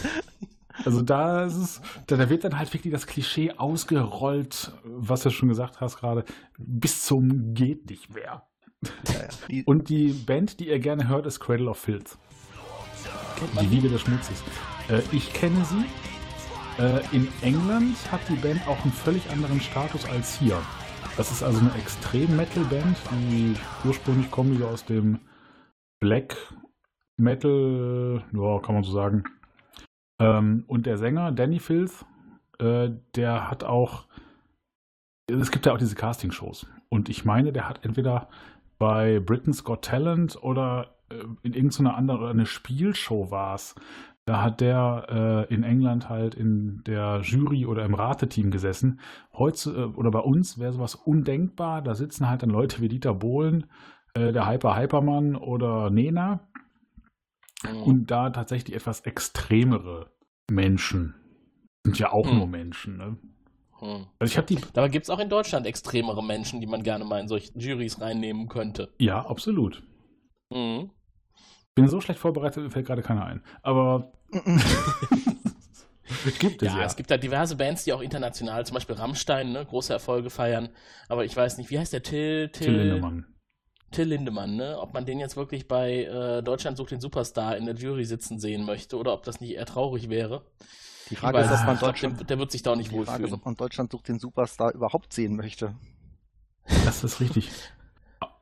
Also da ist es, da, da wird dann halt wirklich das Klischee ausgerollt, was du schon gesagt hast gerade, bis zum geht nicht mehr. Ja, ja. Die, Und die Band, die ihr gerne hört, ist Cradle of Filth. Die Wiege des Schmutzes. Äh, ich kenne sie. Äh, in England hat die Band auch einen völlig anderen Status als hier. Das ist also eine Extrem-Metal-Band, die ursprünglich kommen die aus dem Black Metal, ja, kann man so sagen. Ähm, und der Sänger, Danny Filth, äh, der hat auch, es gibt ja auch diese Casting-Shows. Und ich meine, der hat entweder bei Britain's Got Talent oder äh, in irgendeiner anderen eine Spielshow war es. Da hat der äh, in England halt in der Jury oder im Rateteam gesessen. Heute äh, oder bei uns wäre sowas undenkbar. Da sitzen halt dann Leute wie Dieter Bohlen, äh, der Hyper Hypermann oder Nena Mhm. und da tatsächlich etwas extremere Menschen. Sind ja auch Hm. nur Menschen. Ne? Hm. Also ich habe die. Dabei gibt es auch in Deutschland extremere Menschen, die man gerne mal in solche Juries reinnehmen könnte. Ja, absolut. Mhm. Bin so schlecht vorbereitet, mir fällt gerade keiner ein. Aber es gibt es Ja, ja. es gibt da diverse Bands, die auch international, zum Beispiel Rammstein, ne, große Erfolge feiern. Aber ich weiß nicht, wie heißt der Till? Till Lindemann. Till Lindemann, ne? Ob man den jetzt wirklich bei äh, Deutschland sucht den Superstar in der Jury sitzen sehen möchte oder ob das nicht eher traurig wäre. Die Frage ist, ob man Deutschland, der, der, wird sich da auch nicht die Frage ist, wohlfühlen. ob man Deutschland sucht den Superstar überhaupt sehen möchte. Das ist richtig.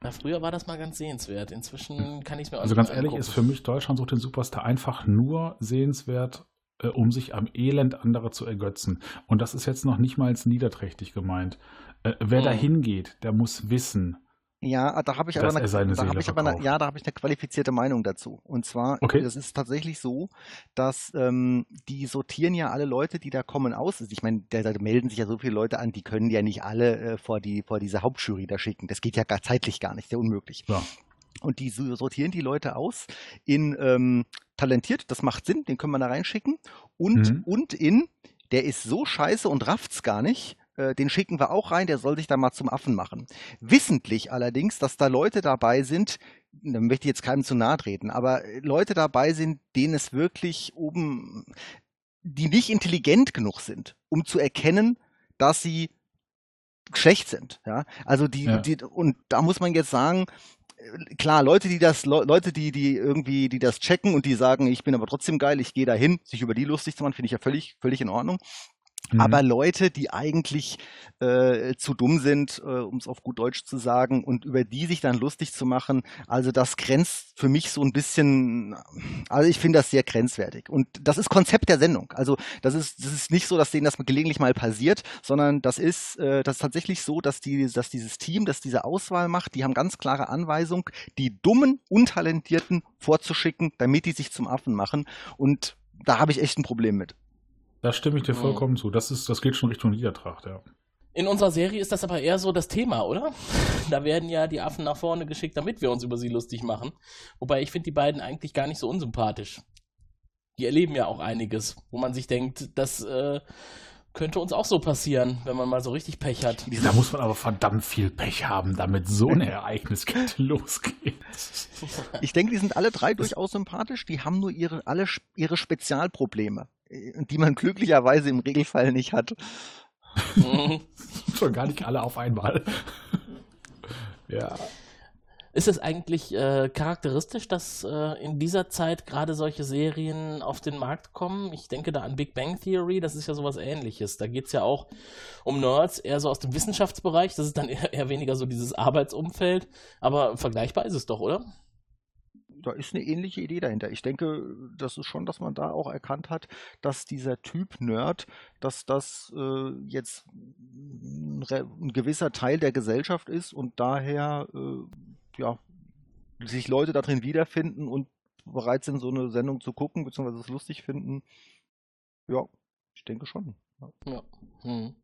Na, früher war das mal ganz sehenswert. Inzwischen kann ich es mir auch Also ganz ehrlich, angucken. ist für mich Deutschland sucht den Superstar einfach nur sehenswert, äh, um sich am Elend anderer zu ergötzen. Und das ist jetzt noch nicht mal als niederträchtig gemeint. Äh, wer Hm. da hingeht, der muss wissen. Ja, da habe ich aber eine, da habe ich aber eine, ja, da habe ich eine qualifizierte Meinung dazu. Und zwar, Okay. das ist tatsächlich so, dass ähm, die sortieren ja alle Leute, die da kommen, aus. Ich meine, da, da melden sich ja so viele Leute an, die können ja nicht alle äh, vor die vor diese Hauptjury da schicken. Das geht ja gar zeitlich gar nicht, sehr unmöglich. Ja. Und die so- sortieren die Leute aus in ähm, talentiert, das macht Sinn, den können wir da reinschicken. Und, Mhm. und in, der ist so scheiße und rafft's gar nicht, äh, den schicken wir auch rein, der soll sich da mal zum Affen machen. Wissentlich allerdings, dass da Leute dabei sind, da möchte ich jetzt keinem zu nahe treten, aber Leute dabei sind, denen es wirklich oben, die nicht intelligent genug sind, um zu erkennen, dass sie schlecht sind. Ja? Also die, Ja. die, und da muss man jetzt sagen, klar, Leute, die das, Le- Leute, die, die irgendwie, die das checken und die sagen, ich bin aber trotzdem geil, ich gehe dahin, sich über die lustig zu machen, finde ich ja völlig, völlig in Ordnung. Mhm. Aber Leute, die eigentlich äh, zu dumm sind, äh, um es auf gut Deutsch zu sagen, und über die sich dann lustig zu machen, also das grenzt für mich so ein bisschen, also ich finde das sehr grenzwertig. Und das ist Konzept der Sendung. Also das ist, das ist nicht so, dass denen das gelegentlich mal passiert, sondern das ist, äh, das ist tatsächlich so, dass die, dass dieses Team, das diese Auswahl macht, die haben ganz klare Anweisung, die dummen, untalentierten vorzuschicken, damit die sich zum Affen machen. Und da habe ich echt ein Problem mit. Da stimme ich dir Mhm. vollkommen zu. Das, ist, das geht schon Richtung Niedertracht, ja. In unserer Serie ist das aber eher so das Thema, oder? Da werden ja die Affen nach vorne geschickt, damit wir uns über sie lustig machen. Wobei ich finde die beiden eigentlich gar nicht so unsympathisch. Die erleben ja auch einiges, wo man sich denkt, das äh, könnte uns auch so passieren, wenn man mal so richtig Pech hat. Da muss man aber verdammt viel Pech haben, damit so eine Ereigniskette losgeht. Ich denke, die sind alle drei durchaus sympathisch. Die haben nur ihre, alle ihre Spezialprobleme, die man glücklicherweise im Regelfall nicht hat. Schon gar nicht alle auf einmal. ja. Ist es eigentlich äh, charakteristisch, dass äh, in dieser Zeit gerade solche Serien auf den Markt kommen? Ich denke da an Big Bang Theory, das ist ja sowas ähnliches. Da geht es ja auch um Nerds, eher so aus dem Wissenschaftsbereich. Das ist dann eher, eher weniger so dieses Arbeitsumfeld. Aber vergleichbar ist es doch, oder? Da ist eine ähnliche Idee dahinter. Ich denke, das ist schon, dass man da auch erkannt hat, dass dieser Typ Nerd, dass das äh, jetzt ein, ein gewisser Teil der Gesellschaft ist und daher äh, ja, sich Leute darin wiederfinden und bereit sind, so eine Sendung zu gucken, beziehungsweise es lustig finden. Ja, ich denke schon. Ja. Hm.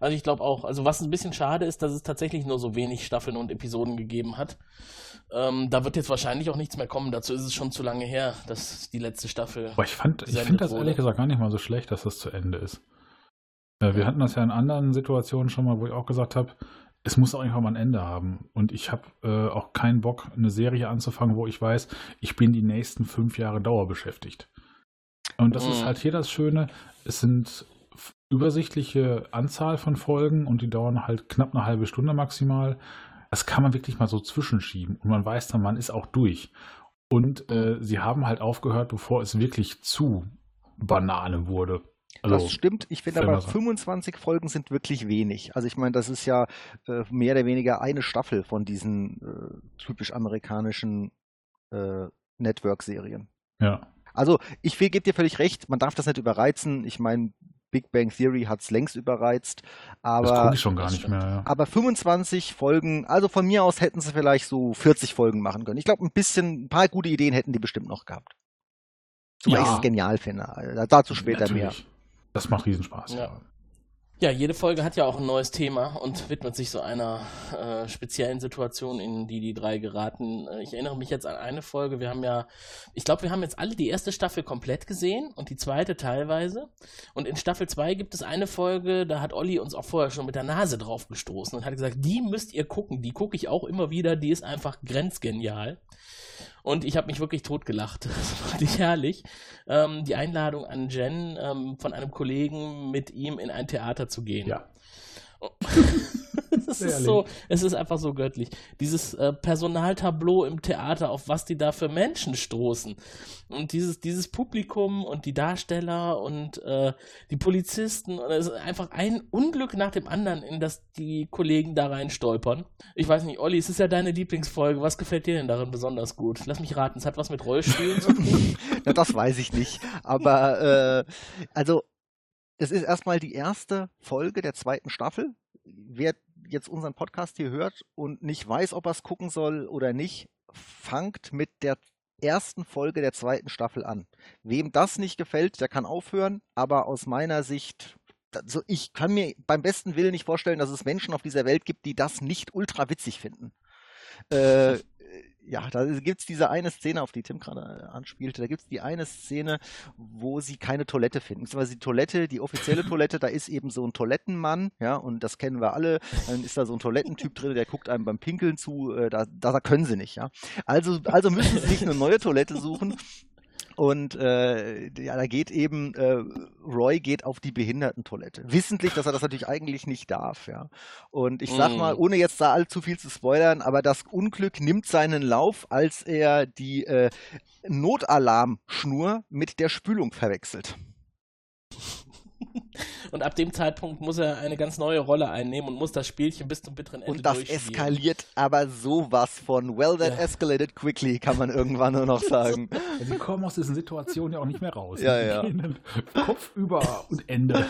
Also ich glaube auch, also was ein bisschen schade ist, dass es tatsächlich nur so wenig Staffeln und Episoden gegeben hat. Ähm, da wird jetzt wahrscheinlich auch nichts mehr kommen. Dazu ist es schon zu lange her, dass die letzte Staffel. Aber ich fand, ich finde das wurde. ehrlich gesagt gar nicht mal so schlecht, dass das zu Ende ist. Äh, wir hatten das ja in anderen Situationen schon mal, wo ich auch gesagt habe, es muss auch irgendwann mal ein Ende haben. Und ich habe äh, auch keinen Bock, eine Serie anzufangen, wo ich weiß, ich bin die nächsten fünf Jahre dauerbeschäftigt. Und das ist Mhm. halt hier das Schöne, es sind übersichtliche Anzahl von Folgen und die dauern halt knapp eine halbe Stunde maximal. Das kann man wirklich mal so zwischenschieben und man weiß dann, man ist auch durch. Und äh, sie haben halt aufgehört, bevor es wirklich zu Banane wurde. Also, das stimmt. Ich finde aber man so- 25 Folgen sind wirklich wenig. Also ich meine, das ist ja äh, mehr oder weniger eine Staffel von diesen äh, typisch amerikanischen äh, Network-Serien. Ja. Also ich gebe dir völlig recht, man darf das nicht überreizen. Ich meine, Big Bang Theory hat es längst überreizt, Das aber, gucke ich schon gar das nicht mehr. Ja. aber 25 Folgen, also von mir aus hätten sie vielleicht so 40 Folgen machen können. Ich glaube, ein bisschen, ein paar gute Ideen hätten die bestimmt noch gehabt. Zumal Ja. ich es genial finde. Dazu später mehr. Natürlich. Das macht Riesenspaß. Ja. Ja. Ja, jede Folge hat ja auch ein neues Thema und widmet sich so einer äh, speziellen Situation, in die die drei geraten. Äh, Ich erinnere mich jetzt an eine Folge. Wir haben ja, ich glaube, wir haben jetzt alle die erste Staffel komplett gesehen und die zweite teilweise. Und in Staffel 2 gibt es eine Folge, da hat Olli uns auch vorher schon mit der Nase drauf gestoßen und hat gesagt, die müsst ihr gucken. Die gucke ich auch immer wieder. Die ist einfach grenzgenial. Und ich habe mich wirklich totgelacht. Das war nicht herrlich. Ähm, die Einladung an Jen ähm, von einem Kollegen, mit ihm in ein Theater zu gehen. Ja. Das ist so, es ist einfach so göttlich. Dieses äh, Personaltableau im Theater, auf was die da für Menschen stoßen. Und dieses, dieses Publikum und die Darsteller und äh, die Polizisten. Und es ist einfach ein Unglück nach dem anderen, in das die Kollegen da rein stolpern. Ich weiß nicht, Olli, es ist ja deine Lieblingsfolge. Was gefällt dir denn darin besonders gut? Lass mich raten, es hat was mit Rollstühlen zu tun. Ja, das weiß ich nicht. Aber äh, also, es ist erstmal die erste Folge der zweiten Staffel. Wer jetzt unseren Podcast hier hört und nicht weiß, ob er es gucken soll oder nicht, fangt mit der ersten Folge der zweiten Staffel an. Wem das nicht gefällt, der kann aufhören, aber aus meiner Sicht, also ich kann mir beim besten Willen nicht vorstellen, dass es Menschen auf dieser Welt gibt, die das nicht ultra witzig finden. Äh, ja, da gibt es diese eine Szene, auf die Tim gerade äh, anspielte, da gibt es die eine Szene, wo sie keine Toilette finden. Beziehungsweise die Toilette, die offizielle Toilette, da ist eben so ein Toilettenmann, ja, und das kennen wir alle. Dann ist da so ein Toilettentyp drin, der guckt einem beim Pinkeln zu, äh, da, da können sie nicht, ja. Also, also müssen sie sich eine neue Toilette suchen. Und äh, ja, da geht eben, äh, Roy geht auf die Behindertentoilette. Wissentlich, dass er das natürlich eigentlich nicht darf, ja. Und ich sag mal, Mm. ohne jetzt da allzu viel zu spoilern, aber das Unglück nimmt seinen Lauf, als er die äh, Notalarmschnur mit der Spülung verwechselt. Und ab dem Zeitpunkt muss er eine ganz neue Rolle einnehmen und muss das Spielchen bis zum bitteren Ende Und das eskaliert aber sowas von well that Ja. escalated quickly, kann man irgendwann nur noch sagen. Ja, sie kommen aus diesen Situationen ja auch nicht mehr raus. Ja, Die ja. Kopf über und Ende.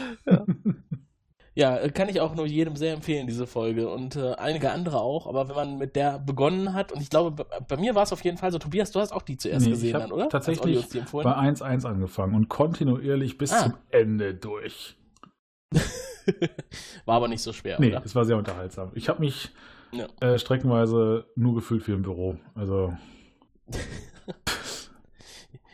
Ja, äh, kann ich auch nur jedem sehr empfehlen, diese Folge. Und äh, einige andere auch. Aber wenn man mit der begonnen hat, und ich glaube, bei, bei mir war es auf jeden Fall so, Tobias, du hast auch die zuerst Nee, gesehen ich dann, oder? Tatsächlich bei 1-1 angefangen und kontinuierlich bis Ah. zum Ende durch. War aber nicht so schwer, Nee, oder? es war sehr unterhaltsam. Ich habe mich Ja. äh, streckenweise nur gefühlt wie im Büro. Also,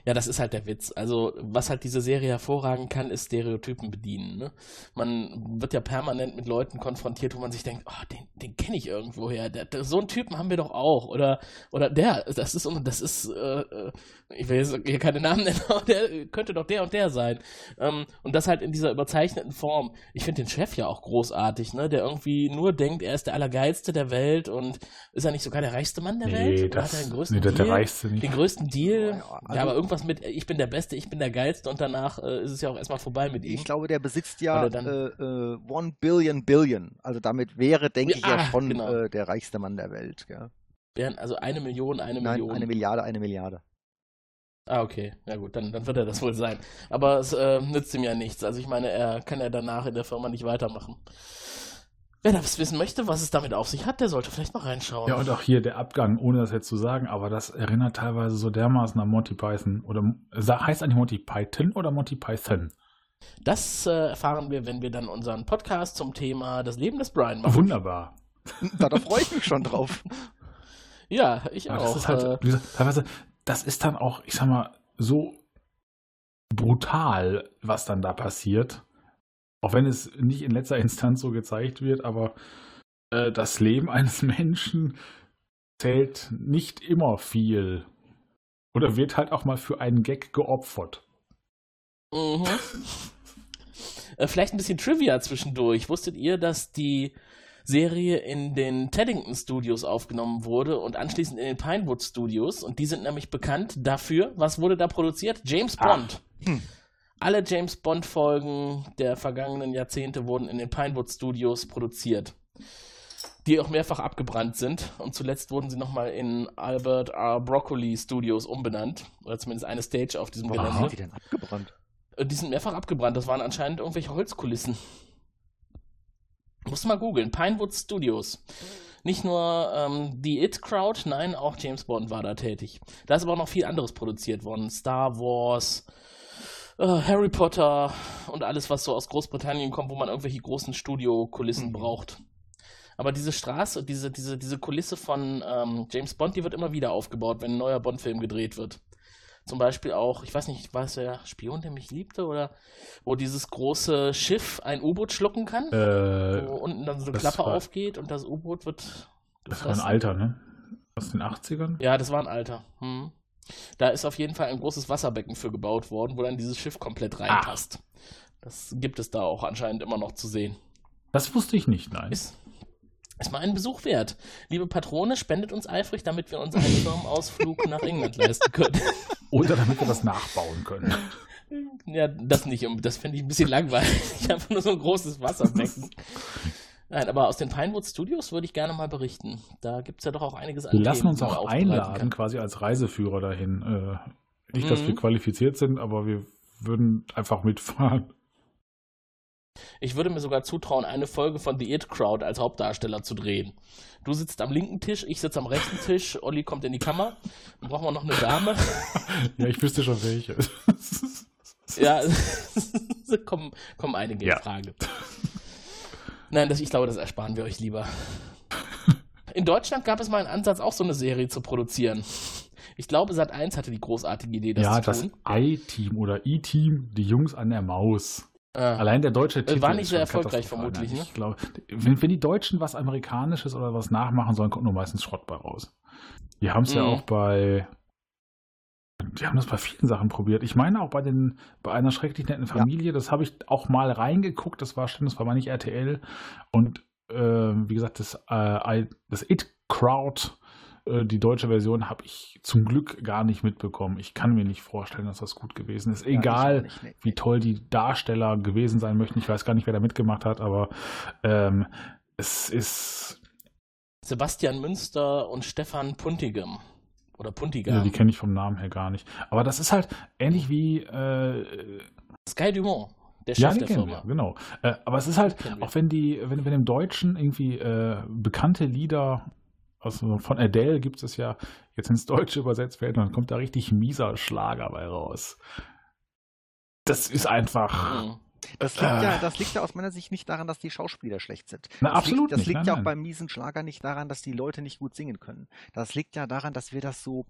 Ja, das ist halt der Witz. Also, was halt diese Serie hervorragen kann, ist Stereotypen bedienen. Ne? Man wird ja permanent mit Leuten konfrontiert, wo man sich denkt, oh, den, den kenne ich irgendwoher. Der, der, so einen Typen haben wir doch auch. Oder, oder der, das ist, das ist, äh, ich will jetzt hier keine Namen nennen, aber der könnte doch der und der sein. Ähm, und das halt in dieser überzeichneten Form. Ich finde den Chef ja auch großartig, ne? Der irgendwie nur denkt, er ist der Allergeilste der Welt und ist er nicht sogar der reichste Mann der nee, Welt? Oder das, hat er den größten nee der, der Deal? reichste nicht. Den größten Deal? Ja, Ja, also- aber irgendwas mit, ich bin der Beste, ich bin der Geilste und danach äh, ist es ja auch erstmal vorbei mit ihm. Ich glaube, der besitzt ja dann- äh, äh, One Billion Billion. Also damit wäre, denke Ja, ich, ja ah, schon genau. äh, der reichste Mann der Welt. Gell? Wären also eine Million, eine Nein, Million. eine Milliarde, eine Milliarde. ah, okay. Ja gut, dann, dann wird er das wohl sein. Aber es äh, nützt ihm ja nichts. Also ich meine, er kann ja danach in der Firma nicht weitermachen. Wer das wissen möchte, was es damit auf sich hat, der sollte vielleicht mal reinschauen. Ja, und auch hier der Abgang, ohne das jetzt zu sagen, aber das erinnert teilweise so dermaßen an Monty Python. Oder heißt eigentlich Monty Python oder Monty Python? Das äh, erfahren wir, wenn wir dann unseren Podcast zum Thema das Leben des Brian machen. Wunderbar. Da, da freue ich mich schon drauf. Ja, ich Aber das auch. ist halt, äh, wie gesagt, teilweise, das ist dann auch, ich sag mal, so brutal, was dann da passiert. Auch wenn es nicht in letzter Instanz so gezeigt wird, aber äh, das Leben eines Menschen zählt nicht immer viel. Oder wird halt auch mal für einen Gag geopfert. Mhm. Äh, Vielleicht ein bisschen Trivia zwischendurch. Wusstet ihr, dass die Serie in den Teddington Studios aufgenommen wurde und anschließend in den Pinewood Studios? Und die sind nämlich bekannt dafür, was wurde da produziert? James Ah. Bond. Hm. Alle James Bond Folgen der vergangenen Jahrzehnte wurden in den Pinewood Studios produziert. Die auch mehrfach abgebrannt sind. Und zuletzt wurden sie nochmal in Albert R. Broccoli Studios umbenannt. Oder zumindest eine Stage auf diesem Warum Gelände. sind die denn abgebrannt? Äh, Die sind mehrfach abgebrannt. Das waren anscheinend irgendwelche Holzkulissen. Musst du mal googeln. Pinewood Studios. Nicht nur ähm, die It-Crowd, nein, auch James Bond war da tätig. Da ist aber auch noch viel anderes produziert worden. Star Wars, Harry Potter und alles, was so aus Großbritannien kommt, wo man irgendwelche großen Studiokulissen Mhm. braucht. Aber diese Straße, diese, diese, diese Kulisse von ähm, James Bond, die wird immer wieder aufgebaut, wenn ein neuer Bond-Film gedreht wird. Zum Beispiel auch, ich weiß nicht, war es der Spion, der mich liebte, oder wo dieses große Schiff ein U-Boot schlucken kann, Äh, wo unten dann so eine Klappe war- aufgeht und das U-Boot wird. das war ein gefressen. Alter, ne? Aus den 80ern? Ja, das war ein Alter. Hm. Da ist auf jeden Fall ein großes Wasserbecken für gebaut worden, wo dann dieses Schiff komplett reinpasst. Das gibt es da auch anscheinend immer noch zu sehen. Das wusste ich nicht, nein. Ist, ist mal ein Besuch wert. Liebe Patrone, spendet uns eifrig, damit wir uns einen Firmenausflug nach England leisten können. Oder damit wir das nachbauen können. Ja, das nicht. Das fände ich ein bisschen langweilig. Einfach nur so ein großes Wasserbecken. Nein, aber aus den Pinewood Studios würde ich gerne mal berichten. Da gibt es ja doch auch einiges an Wir lassen Themen, uns auch einladen, kann. quasi als Reiseführer dahin. Äh, nicht, dass Mhm. wir qualifiziert sind, aber wir würden einfach mitfahren. Ich würde mir sogar zutrauen, eine Folge von The It Crowd als Hauptdarsteller zu drehen. Du sitzt am linken Tisch, ich sitze am rechten Tisch, Olli kommt in die Kammer. Dann brauchen wir noch eine Dame. Ja, ich wüsste schon welche. Ja, kommen, kommen einige Ja. in Frage. Nein, das, ich glaube, das ersparen wir euch lieber. In Deutschland gab es mal einen Ansatz, auch so eine Serie zu produzieren. Ich glaube, Sat1 hatte die großartige Idee, das ja, zu das tun. I-Team oder E-Team, die Jungs an der Maus. Ah. Allein der deutsche Titel. war nicht sehr erfolgreich, vermutlich, ne? Ich glaube, wenn, wenn die Deutschen was Amerikanisches oder was nachmachen sollen, kommt nur meistens Schrott bei raus. Die haben es ja Mhm. auch bei. Die haben das bei vielen Sachen probiert. Ich meine auch bei den bei einer schrecklich netten Familie, das habe ich auch mal reingeguckt, das war stimmt, das war mal nicht RTL. Und äh, wie gesagt, das, äh, I- das It Crowd, äh, die deutsche Version, habe ich zum Glück gar nicht mitbekommen. Ich kann mir nicht vorstellen, dass das gut gewesen ist. Ja, Egal, nicht, nee. wie toll die Darsteller gewesen sein möchten. Ich weiß gar nicht, wer da mitgemacht hat, aber ähm, es ist. Sebastian Münster und Stefan Puntigam. Oder Puntigam. Ja, die kenne ich vom Namen her gar nicht. Aber das ist halt ähnlich wie. Äh, Sky Dumont, der ja, Chef den der kennen Firma. wir, genau. Äh, aber es ist halt, auch wenn die, wenn, wenn im Deutschen irgendwie äh, bekannte Lieder, also von Adele gibt es ja, jetzt ins Deutsche übersetzt werden, dann kommt da richtig mieser Schlager bei raus. Das ist einfach. Mhm. Das liegt, ja, Ah. das liegt ja aus meiner Sicht nicht daran, dass die Schauspieler schlecht sind. Na, das absolut liegt, das nicht. liegt Nein, ja auch nein. beim miesen Schlager nicht daran, dass die Leute nicht gut singen können. Das liegt ja daran, dass wir das so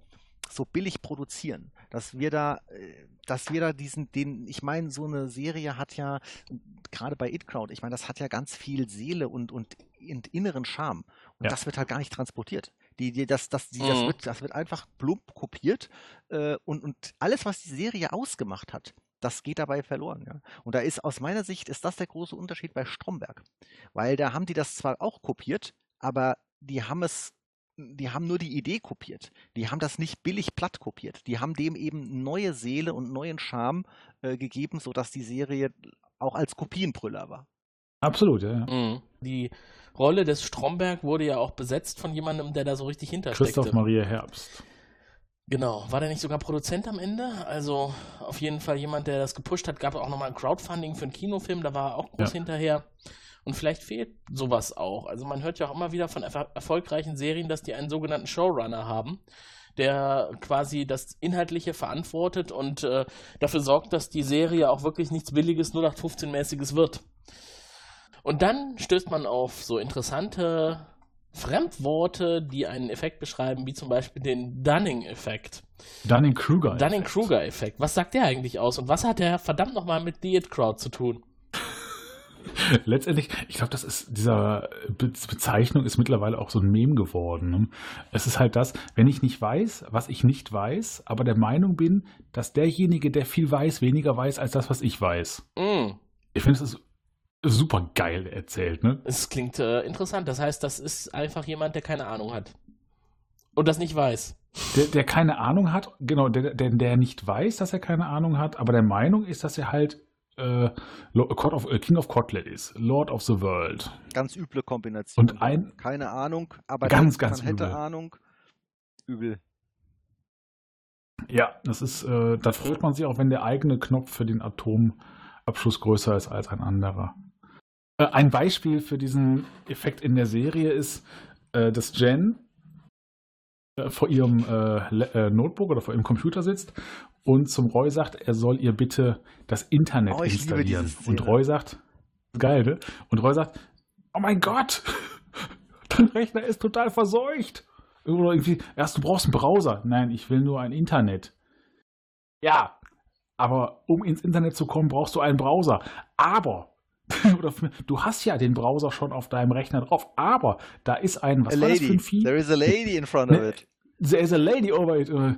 so billig produzieren, dass wir da, äh, dass wir da diesen, den, ich meine, so eine Serie hat ja gerade bei It Crowd, ich meine, das hat ja ganz viel Seele und und, und inneren Charme und Ja. das wird halt gar nicht transportiert. Die, die, das, das, die, das, Mhm. wird, das wird einfach plump kopiert äh, und, und alles, was die Serie ausgemacht hat, das geht dabei verloren. Ja? Und da ist aus meiner Sicht ist das der große Unterschied bei Stromberg, weil da haben die das zwar auch kopiert, aber die haben es, die haben nur die Idee kopiert. Die haben das nicht billig platt kopiert. Die haben dem eben neue Seele und neuen Charme äh, gegeben, sodass die Serie auch als Kopienbrüller war. Absolut, ja. ja. Mhm. Die Rolle des Stromberg wurde ja auch besetzt von jemandem, der da so richtig hintersteckte. Christoph Maria Herbst. Genau. War der nicht sogar Produzent am Ende? Also auf jeden Fall jemand, der das gepusht hat. Gab auch nochmal ein Crowdfunding für einen Kinofilm, da war er auch groß Ja. hinterher. Und vielleicht fehlt sowas auch. Also man hört ja auch immer wieder von erf erfolgreichen Serien, dass die einen sogenannten Showrunner haben, der quasi das Inhaltliche verantwortet und äh, dafür sorgt, dass die Serie auch wirklich nichts Billiges, 0815-mäßiges wird. Und dann stößt man auf so interessante Fremdworte, die einen Effekt beschreiben, wie zum Beispiel den Dunning-Effekt. Dunning-Kruger. Dunning-Kruger-Effekt. Was sagt der eigentlich aus und was hat der verdammt nochmal mit The It Crowd zu tun? Letztendlich, ich glaube, das ist, dieser Be Bezeichnung ist mittlerweile auch so ein Meme geworden. Ne? Es ist halt das, wenn ich nicht weiß, was ich nicht weiß, aber der Meinung bin, dass derjenige, der viel weiß, weniger weiß als das, was ich weiß. Mm, Ich finde, es ist super geil erzählt, ne? es klingt äh, interessant. Das heißt, das ist einfach jemand, der keine Ahnung hat. Und das nicht weiß. Der, der keine Ahnung hat, genau, der, der, der nicht weiß, dass er keine Ahnung hat, aber der Meinung ist, dass er halt äh, of, äh, King of Kotlet ist, Lord of the World. Ganz üble Kombination. Und ein- Keine Ahnung, aber Ganz, ganz man hätte übel. Ahnung. Übel. Ja, das ist, äh, da freut man sich auch, wenn der eigene Knopf für den Atomabschuss größer ist als ein anderer. Äh, ein Beispiel für diesen Effekt in der Serie ist, äh, dass Jen äh, vor ihrem Notebook oder vor ihrem Computer sitzt und zum Roy sagt, er soll ihr bitte das Internet Oh, installieren. Und Roy sagt, geil, ne? Und Roy sagt, oh mein Gott, dein Rechner ist total verseucht. Oder irgendwie, erst du brauchst einen Browser. Nein, ich will nur ein Internet. Ja, aber um ins Internet zu kommen, brauchst du einen Browser. Aber, du hast ja den Browser schon auf deinem Rechner drauf, aber da ist ein, was a war das für lady. ein Vieh? There is a lady in front of it. There is a lady over it. Äh,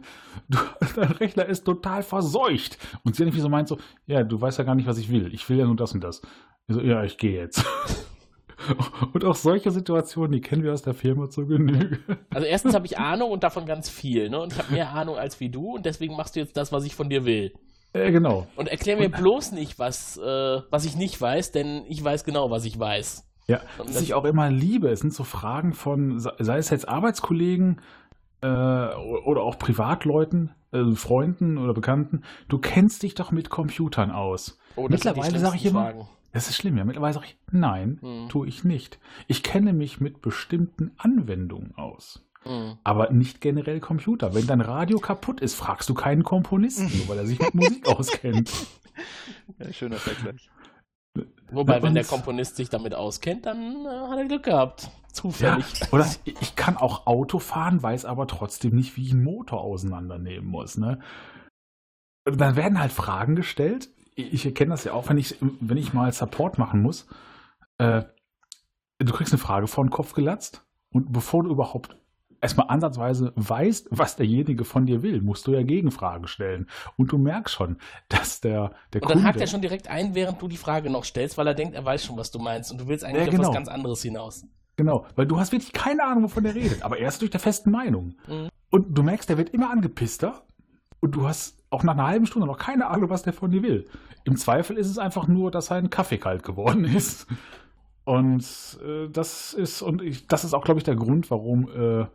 Du, dein Rechner ist total verseucht. Und sie irgendwie so meint so, ja, du weißt ja gar nicht, was ich will. Ich will ja nur das und das. Ich so, ja, ich gehe jetzt. Und auch solche Situationen, die kennen wir aus der Firma zur Genüge. Also erstens habe ich Ahnung und davon ganz viel, ne? Und ich habe mehr Ahnung als wie du und deswegen machst du jetzt das, was ich von dir will. Äh, genau. Und erklär mir bloß nicht, was, äh, was ich nicht weiß, denn ich weiß genau, was ich weiß. Ja, was ich auch immer liebe, es sind so Fragen von, sei es jetzt Arbeitskollegen äh, oder auch Privatleuten, äh, Freunden oder Bekannten, du kennst dich doch mit Computern aus. Oh, Mittlerweile sage ich immer, Fragen. das ist schlimm, ja. Mittlerweile sage ich, nein, Hm. tue ich nicht. Ich kenne mich mit bestimmten Anwendungen aus. Mhm. Aber nicht generell Computer. Wenn dein Radio kaputt ist, fragst du keinen Komponisten, nur weil er sich mit Musik auskennt. Ja, schöner Vergleich. Wobei, wenn der Komponist sich damit auskennt, dann äh, hat er Glück gehabt. Zufällig. Ja, oder ich kann auch Auto fahren, weiß aber trotzdem nicht, wie ich einen Motor auseinandernehmen muss. Ne? Und dann werden halt Fragen gestellt. Ich ich erkenne das ja auch, wenn ich, wenn ich mal Support machen muss. Äh, du kriegst eine Frage vor den Kopf gelatzt und bevor du überhaupt erstmal ansatzweise weißt, was derjenige von dir will, musst du ja Gegenfragen stellen. Und du merkst schon, dass der, der Und dann Kunde... hakt er schon direkt ein, während du die Frage noch stellst, weil er denkt, er weiß schon, was du meinst. Und du willst eigentlich Ja, auf genau. was ganz anderes hinaus. Genau, weil du hast wirklich keine Ahnung, wovon der redet, aber er ist durch der festen Meinung. Mhm. Und du merkst, der wird immer angepisster und du hast auch nach einer halben Stunde noch keine Ahnung, was der von dir will. Im Zweifel ist es einfach nur, dass sein Kaffee kalt geworden ist. Und äh, das ist, und ich, das ist auch, glaube ich, der Grund, warum, äh,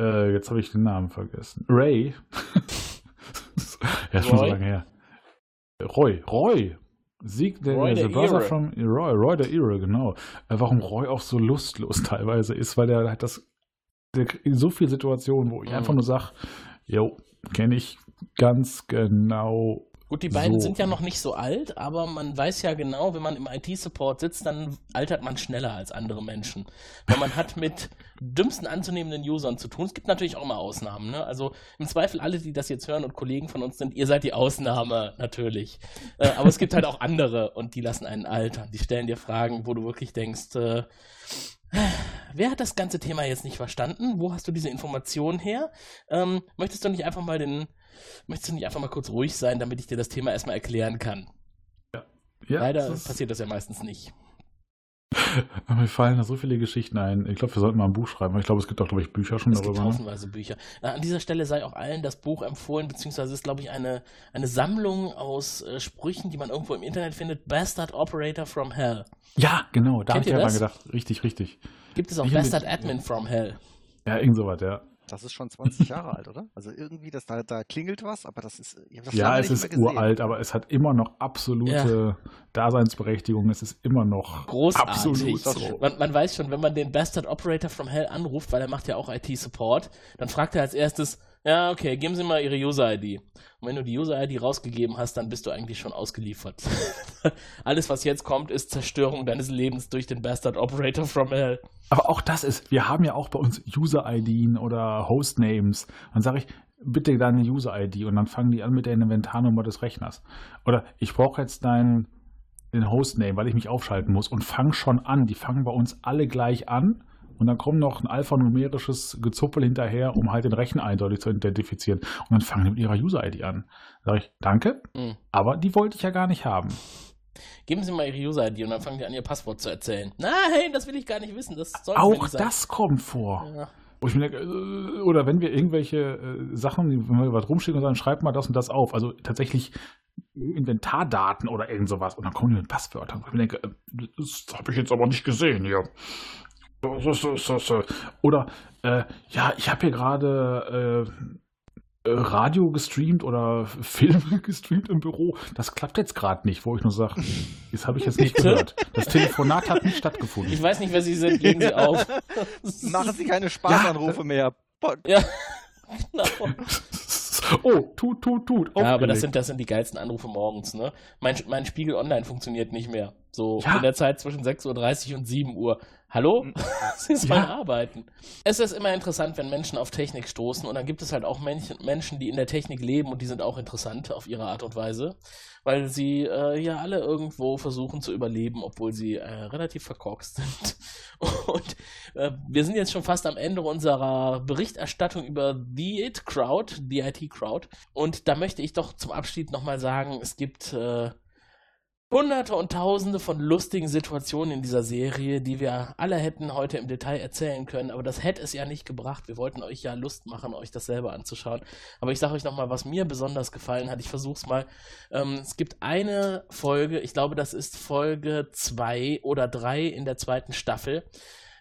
äh, jetzt habe ich den Namen vergessen. Ray. ja, ist schon so lange her. Roy, Roy. Sieg der, Roy der brother Ire. from Roy, Roy der Ire, genau. Äh, warum Roy auch so lustlos teilweise ist, weil der hat das der, in so vielen Situationen, wo ich Mhm. einfach nur sage, jo, kenne ich ganz genau. Gut, die beiden So. sind ja noch nicht so alt, aber man weiß ja genau, wenn man im IT-Support sitzt, dann altert man schneller als andere Menschen. Weil man hat mit dümmsten anzunehmenden Usern zu tun. Es gibt natürlich auch mal Ausnahmen. Ne? Also im Zweifel alle, die das jetzt hören und Kollegen von uns sind, ihr seid die Ausnahme natürlich. Äh, aber es gibt halt auch andere und die lassen einen altern. Die stellen dir Fragen, wo du wirklich denkst, äh, Wer hat das ganze Thema jetzt nicht verstanden? Wo hast du diese Informationen her? Ähm, möchtest du nicht einfach mal den, möchtest du nicht einfach mal kurz ruhig sein, damit ich dir das Thema erstmal erklären kann? Ja, Leider das passiert das ja meistens nicht. Mir fallen da so viele Geschichten ein. Ich glaube, wir sollten mal ein Buch schreiben. weil Ich glaube, es gibt auch, glaube ich, Bücher schon Es gibt darüber. Ne? haufenweise Bücher. An dieser Stelle sei auch allen das Buch empfohlen, beziehungsweise ist, glaube ich, eine, eine Sammlung aus äh, Sprüchen, die man irgendwo im Internet findet. Bastard Operator from Hell. Ja, genau, da habe ich ja mal das? gedacht. Richtig, richtig. Gibt es auch Ich- Bastard Admin from Hell. Ja, irgend sowas, ja. Das ist schon 20 Jahre alt, oder? Also irgendwie, das, da, da klingelt was, aber das ist. Das Ja, es nicht ist uralt, aber es hat immer noch absolute Daseinsberechtigung. Es ist immer noch Großartig. absolut so. Man, man weiß schon, wenn man den Bastard Operator from Hell anruft, weil er macht ja auch IT-Support, dann fragt er als erstes, ja, okay, geben Sie mal Ihre User-ID. Und wenn du die User-ID rausgegeben hast, dann bist du eigentlich schon ausgeliefert. Alles, was jetzt kommt, ist Zerstörung deines Lebens durch den Bastard Operator from Hell. Aber auch das ist, wir haben ja auch bei uns User-IDen oder Hostnames. Dann sage ich, bitte deine User-ID und dann fangen die an mit der Inventarnummer des Rechners. Oder ich brauche jetzt deinen den Hostname, weil ich mich aufschalten muss und fang schon an. Die fangen bei uns alle gleich an und dann kommt noch ein alphanumerisches Gezuppel hinterher, um halt den Rechner eindeutig zu identifizieren. Und dann fangen die mit ihrer User-ID an. Sag ich, danke, Mhm. aber die wollte ich ja gar nicht haben. Geben Sie mal Ihre User-ID und dann fangen die an, Ihr Passwort zu erzählen. Nein, das will ich gar nicht wissen. Das soll Auch nicht sein. das kommt vor. Ja. Denke, äh, oder wenn wir irgendwelche äh, Sachen, wenn wir was rumschicken und sagen, schreibt mal das und das auf. Also tatsächlich Inventardaten oder irgend sowas. Und dann kommen die mit Passwörtern. Wo ich denke, äh, das habe ich jetzt aber nicht gesehen hier. So, so, so, so. Oder, äh, ja, ich habe hier gerade äh, äh, Radio gestreamt oder Filme gestreamt im Büro. Das klappt jetzt gerade nicht, wo ich nur sage, das habe ich jetzt nicht gehört. Das Telefonat hat nicht stattgefunden. Ich weiß nicht, wer Sie sind. Legen Sie auf. Machen Sie keine Spaßanrufe mehr. Boah, Ja, genau. Oh, tut, tut, tut. Ja, aber das sind, das sind die geilsten Anrufe morgens, ne? Mein, mein Spiegel Online funktioniert nicht mehr. So Ja. in der Zeit zwischen 6.30 Uhr und 7 Uhr. Hallo? Sie sollen Ja. arbeiten. Es ist immer interessant, wenn Menschen auf Technik stoßen und dann gibt es halt auch Menschen, Menschen, die in der Technik leben und die sind auch interessant auf ihre Art und Weise, weil sie äh, ja alle irgendwo versuchen zu überleben, obwohl sie äh, relativ verkorkst sind. Und äh, wir sind jetzt schon fast am Ende unserer Berichterstattung über The It Crowd, die IT Crowd. Und da möchte ich doch zum Abschied nochmal sagen, es gibt äh, Hunderte und Tausende von lustigen Situationen in dieser Serie, die wir alle hätten heute im Detail erzählen können, aber das hätte es ja nicht gebracht. Wir wollten euch ja Lust machen, euch das selber anzuschauen. Aber ich sage euch nochmal, was mir besonders gefallen hat. Ich versuche es mal. Ähm, es gibt eine Folge, ich glaube, das ist Folge zwei oder drei in der zweiten Staffel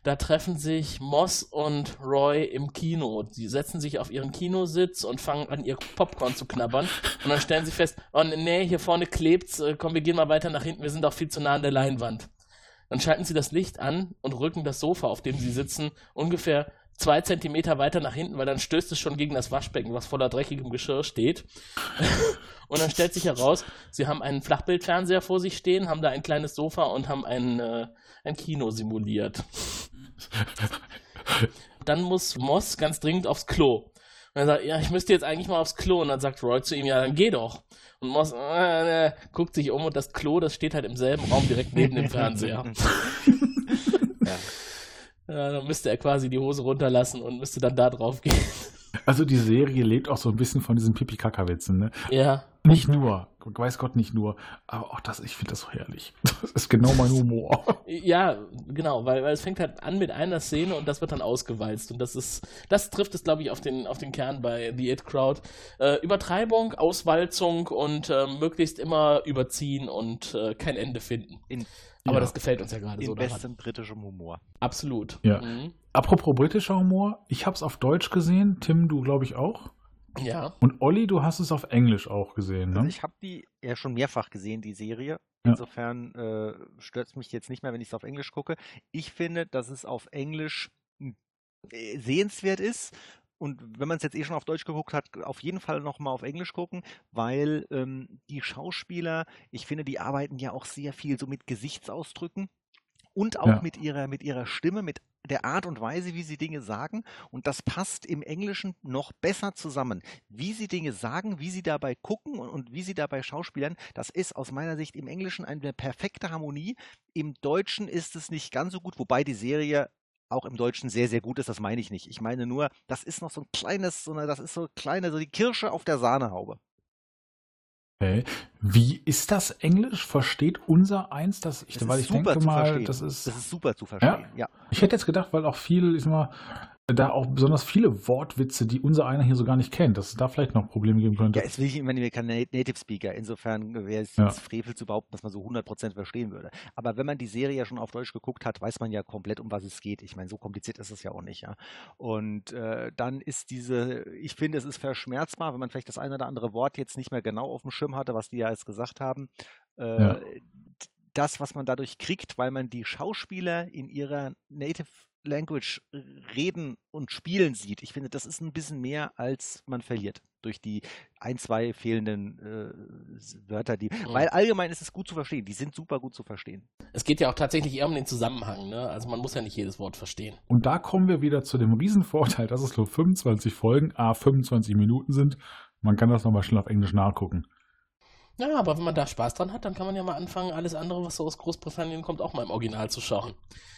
da treffen sich Moss und Roy im Kino. Die setzen sich auf ihren Kinositz und fangen an, ihr Popcorn zu knabbern. Und dann stellen sie fest, oh nee, hier vorne klebt's, äh, komm, wir gehen mal weiter nach hinten, wir sind auch viel zu nah an der Leinwand. Dann schalten sie das Licht an und rücken das Sofa, auf dem sie sitzen, ungefähr zwei Zentimeter weiter nach hinten, weil dann stößt es schon gegen das Waschbecken, was voller dreckigem Geschirr steht. und dann stellt sich heraus, sie haben einen Flachbildfernseher vor sich stehen, haben da ein kleines Sofa und haben ein, äh, ein Kino simuliert. Dann muss Moss ganz dringend aufs Klo. Und er sagt, ja, ich müsste jetzt eigentlich mal aufs Klo. Und dann sagt Roy zu ihm, ja, dann geh doch. Und Moss äh, äh, guckt sich um und das Klo, das steht halt im selben Raum direkt neben dem Fernseher. ja. ja. Dann müsste er quasi die Hose runterlassen und müsste dann da drauf gehen. Also die Serie lebt auch so ein bisschen von diesen Pipi-Kaka-Witzen, ne? Ja. Nicht nur, weiß Gott nicht nur, aber auch das, ich finde das so herrlich. Das ist genau mein Humor. Ja, genau, weil, weil es fängt halt an mit einer Szene und das wird dann ausgewalzt. Und das ist, das trifft es, glaube ich, auf den, auf den Kern bei The It Crowd. Äh, Übertreibung, Auswalzung und äh, möglichst immer überziehen und äh, kein Ende finden. In aber ja. das gefällt uns ja gerade so. In bestem britischem Humor. Absolut. Ja. Mhm. Apropos britischer Humor, ich habe es auf Deutsch gesehen. Tim, du glaube ich auch. Ja. Und Olli, du hast es auf Englisch auch gesehen, ne? Also ich habe die ja schon mehrfach gesehen, die Serie. Insofern äh, stört es mich jetzt nicht mehr, wenn ich es auf Englisch gucke. Ich finde, dass es auf Englisch äh, sehenswert ist und wenn man es jetzt eh schon auf Deutsch geguckt hat, auf jeden Fall nochmal auf Englisch gucken, weil ähm, die Schauspieler, ich finde, die arbeiten ja auch sehr viel so mit Gesichtsausdrücken und auch ja. mit ihrer mit ihrer Stimme, mit der Art und Weise, wie sie Dinge sagen. Und das passt im Englischen noch besser zusammen. Wie sie Dinge sagen, wie sie dabei gucken und, und wie sie dabei schauspielern, das ist aus meiner Sicht im Englischen eine perfekte Harmonie. Im Deutschen ist es nicht ganz so gut, wobei die Serie auch im Deutschen sehr, sehr gut ist, das meine ich nicht. Ich meine nur, das ist noch so ein kleines, so eine, das ist so kleine, so die Kirsche auf der Sahnehaube. Okay. Wie ist das Englisch? Versteht unser eins das? Ich, das weil ich denke mal, das ist, das ist super zu verstehen. Ja? ja. Ich hätte jetzt gedacht, weil auch viel, ich sag mal, da auch besonders viele Wortwitze, die unser einer hier so gar nicht kennt, dass es da vielleicht noch Probleme geben könnte. Ja, es will ich, meine, wir kein Native Speaker, insofern wäre es ja. Frevel zu behaupten, dass man so 100% verstehen würde. Aber wenn man die Serie ja schon auf Deutsch geguckt hat, weiß man ja komplett, um was es geht. Ich meine, so kompliziert ist es ja auch nicht, ja. Und äh, dann ist diese, ich finde, es ist verschmerzbar, wenn man vielleicht das eine oder andere Wort jetzt nicht mehr genau auf dem Schirm hatte, was die ja jetzt gesagt haben. Äh, ja. Das, was man dadurch kriegt, weil man die Schauspieler in ihrer Native Language reden und spielen sieht, ich finde, das ist ein bisschen mehr, als man verliert durch die ein, zwei fehlenden äh, Wörter, die, mhm. weil allgemein ist es gut zu verstehen, die sind super gut zu verstehen. Es geht ja auch tatsächlich eher um den Zusammenhang, ne? also man muss ja nicht jedes Wort verstehen. Und da kommen wir wieder zu dem Riesenvorteil, dass es nur 25 Folgen, a 25 Minuten sind. Man kann das nochmal schnell auf Englisch nachgucken. Ja, aber wenn man da Spaß dran hat, dann kann man ja mal anfangen, alles andere, was so aus Großbritannien kommt, auch mal im Original zu schauen.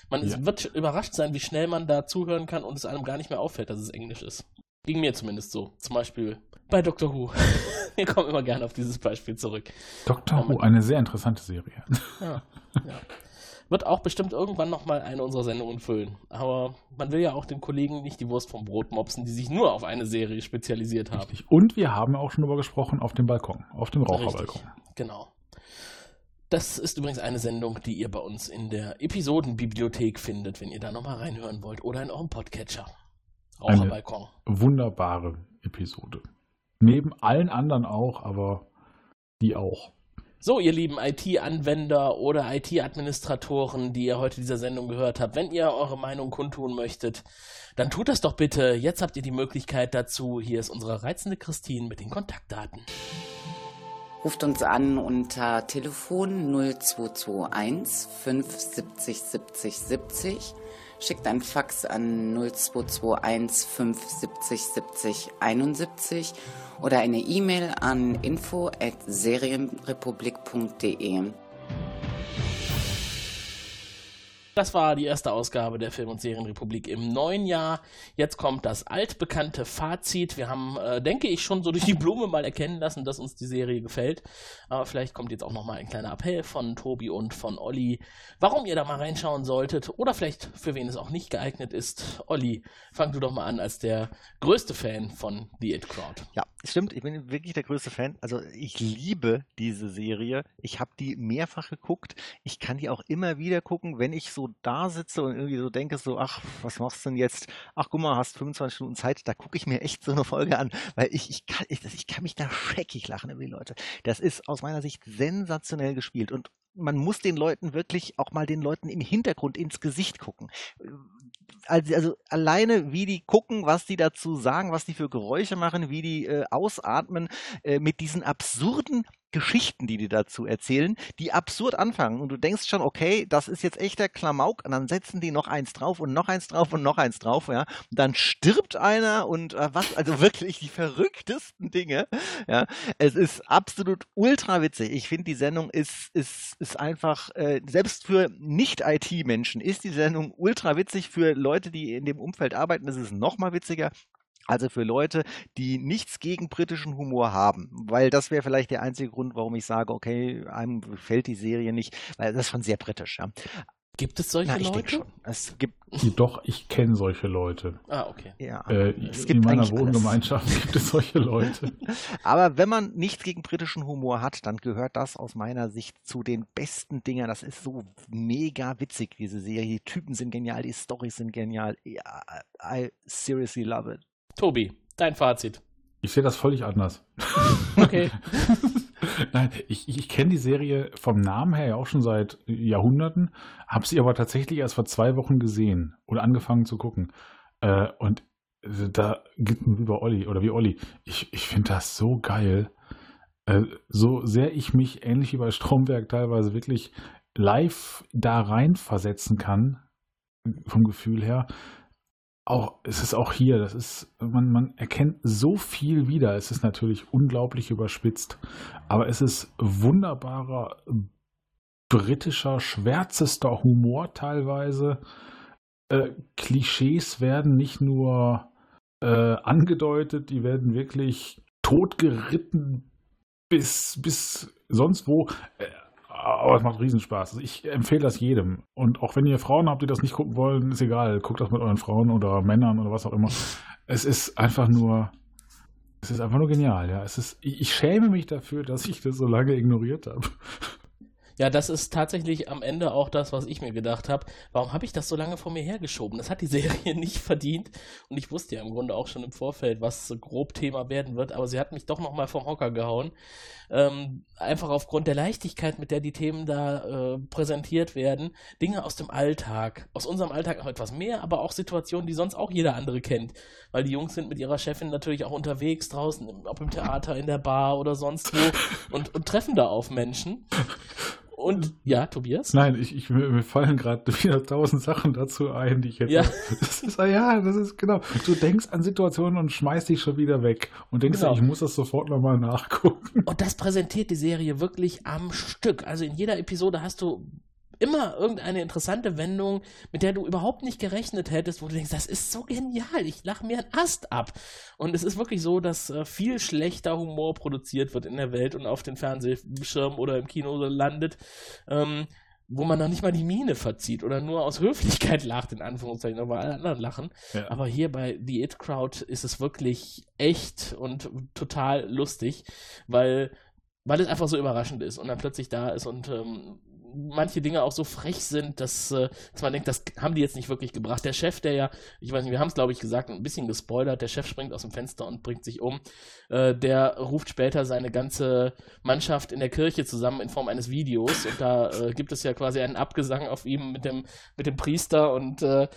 Man ja. wird überrascht sein, wie schnell man da zuhören kann und es einem gar nicht mehr auffällt, dass es Englisch ist. Ging mir zumindest so. Zum Beispiel bei Doctor Who. Wir kommen immer gerne auf dieses Beispiel zurück. Doctor Who, eine sehr interessante Serie. Ja, ja. Wird auch bestimmt irgendwann nochmal eine unserer Sendungen füllen. Aber man will ja auch den Kollegen nicht die Wurst vom Brot mopsen, die sich nur auf eine Serie spezialisiert haben. Richtig. Und wir haben auch schon darüber gesprochen auf dem Balkon, auf dem Raucherbalkon. Richtig, genau. Das ist übrigens eine Sendung, die ihr bei uns in der Episodenbibliothek findet, wenn ihr da nochmal reinhören wollt oder in eurem Podcatcher. Raucherbalkon. Eine wunderbare Episode. Neben allen anderen auch, aber die auch. So, ihr lieben IT-Anwender oder IT-Administratoren, die ihr heute dieser Sendung gehört habt, wenn ihr eure Meinung kundtun möchtet, dann tut das doch bitte. Jetzt habt ihr die Möglichkeit dazu. Hier ist unsere reizende Christine mit den Kontaktdaten. Ruft uns an unter Telefon 0221 570 70 70. Schickt ein Fax an 0221 570 70 71 oder eine E-Mail an info at serienrepublik.de. Das war die erste Ausgabe der Film- und Serienrepublik im neuen Jahr. Jetzt kommt das altbekannte Fazit. Wir haben, äh, denke ich, schon so durch die Blume mal erkennen lassen, dass uns die Serie gefällt. Aber vielleicht kommt jetzt auch noch mal ein kleiner Appell von Tobi und von Olli, warum ihr da mal reinschauen solltet oder vielleicht für wen es auch nicht geeignet ist. Olli, fang du doch mal an als der größte Fan von The It Crowd. Ja, stimmt. Ich bin wirklich der größte Fan. Also ich liebe diese Serie. Ich habe die mehrfach geguckt. Ich kann die auch immer wieder gucken, wenn ich so da sitze und irgendwie so denke, so, ach, was machst du denn jetzt? Ach, guck mal, hast 25 Minuten Zeit. Da gucke ich mir echt so eine Folge an, weil ich, ich, kann, ich, ich kann mich da schreckig lachen über die Leute. Das ist aus meiner Sicht sensationell gespielt und man muss den Leuten wirklich auch mal den Leuten im Hintergrund ins Gesicht gucken. Also, also alleine, wie die gucken, was die dazu sagen, was die für Geräusche machen, wie die äh, ausatmen, äh, mit diesen absurden Geschichten, die die dazu erzählen, die absurd anfangen. Und du denkst schon, okay, das ist jetzt echter Klamauk. Und dann setzen die noch eins drauf und noch eins drauf und noch eins drauf, ja. Und dann stirbt einer und äh, was, also wirklich die verrücktesten Dinge. Ja. Es ist absolut ultra witzig. Ich finde, die Sendung ist, ist, ist einfach, äh, selbst für Nicht-IT-Menschen ist die Sendung ultra witzig. Für Leute, die in dem Umfeld arbeiten, ist es noch mal witziger. Also für Leute, die nichts gegen britischen Humor haben, weil das wäre vielleicht der einzige Grund, warum ich sage, okay, einem gefällt die Serie nicht, weil das ist schon sehr britisch. Ja. Gibt es solche Na, ich Leute? Schon. Es gibt Doch, ich kenne solche Leute. Ah, okay. ja, Äh, es in gibt meiner eigentlich alles. Wohngemeinschaft gibt es solche Leute. Aber wenn man nichts gegen britischen Humor hat, dann gehört das aus meiner Sicht zu den besten Dingern. Das ist so mega witzig, diese Serie. Die Typen sind genial, die Storys sind genial. I seriously love it. Tobi, dein Fazit. Ich sehe das völlig anders. Okay. Nein, ich, ich, kenne die Serie vom Namen her ja auch schon seit Jahrhunderten, habe sie aber tatsächlich erst vor zwei Wochen gesehen oder angefangen zu gucken. Äh, und da geht mir wie bei Olli oder wie Olli. Ich, ich finde das so geil. Äh, so sehr ich mich ähnlich wie bei Stromberg teilweise wirklich live da rein versetzen kann, vom Gefühl her, auch, es ist auch hier, das ist, man, man erkennt so viel wieder. Es ist natürlich unglaublich überspitzt, aber es ist wunderbarer britischer, schwärzester Humor teilweise. Äh, Klischees werden nicht nur äh, angedeutet, die werden wirklich totgeritten bis, bis sonst wo. Äh, aber es macht Riesenspaß. Also ich empfehle das jedem. Und auch wenn ihr Frauen habt, die das nicht gucken wollen, ist egal. Guckt das mit euren Frauen oder Männern oder was auch immer. Es ist einfach nur, es ist einfach nur genial, ja. Es ist, ich, ich schäme mich dafür, dass ich das so lange ignoriert habe. Ja, das ist tatsächlich am Ende auch das, was ich mir gedacht habe. Warum habe ich das so lange vor mir hergeschoben? Das hat die Serie nicht verdient. Und ich wusste ja im Grunde auch schon im Vorfeld, was grob Thema werden wird. Aber sie hat mich doch nochmal vom Hocker gehauen. Ähm, einfach aufgrund der Leichtigkeit, mit der die Themen da äh, präsentiert werden. Dinge aus dem Alltag. Aus unserem Alltag noch etwas mehr, aber auch Situationen, die sonst auch jeder andere kennt. Weil die Jungs sind mit ihrer Chefin natürlich auch unterwegs draußen, ob im Theater, in der Bar oder sonst wo und, und treffen da auf Menschen. Und ja, Tobias? Nein, ich, ich, mir, fallen gerade wieder tausend Sachen dazu ein, die ich jetzt. Ja. Das ist, ja, das ist genau. Du denkst an Situationen und schmeißt dich schon wieder weg und denkst, Genau. ich muss das sofort nochmal nachgucken. Und das präsentiert die Serie wirklich am Stück. Also in jeder Episode hast du immer irgendeine interessante Wendung, mit der du überhaupt nicht gerechnet hättest, wo du denkst, das ist so genial, ich lache mir einen Ast ab. Und es ist wirklich so, dass äh, viel schlechter Humor produziert wird in der Welt und auf den Fernsehschirmen oder im Kino landet, ähm, wo man noch nicht mal die Miene verzieht oder nur aus Höflichkeit lacht, in Anführungszeichen, aber alle anderen lachen. Ja. Aber hier bei The It Crowd ist es wirklich echt und total lustig, weil, weil es einfach so überraschend ist und dann plötzlich da ist und ähm, manche Dinge auch so frech sind, dass, äh, dass man denkt, das haben die jetzt nicht wirklich gebracht. Der Chef, der ja, ich weiß nicht, wir haben es glaube ich gesagt, ein bisschen gespoilert, der Chef springt aus dem Fenster und bringt sich um. Äh, der ruft später seine ganze Mannschaft in der Kirche zusammen in Form eines Videos und da äh, gibt es ja quasi einen Abgesang auf ihm mit dem, mit dem Priester und äh,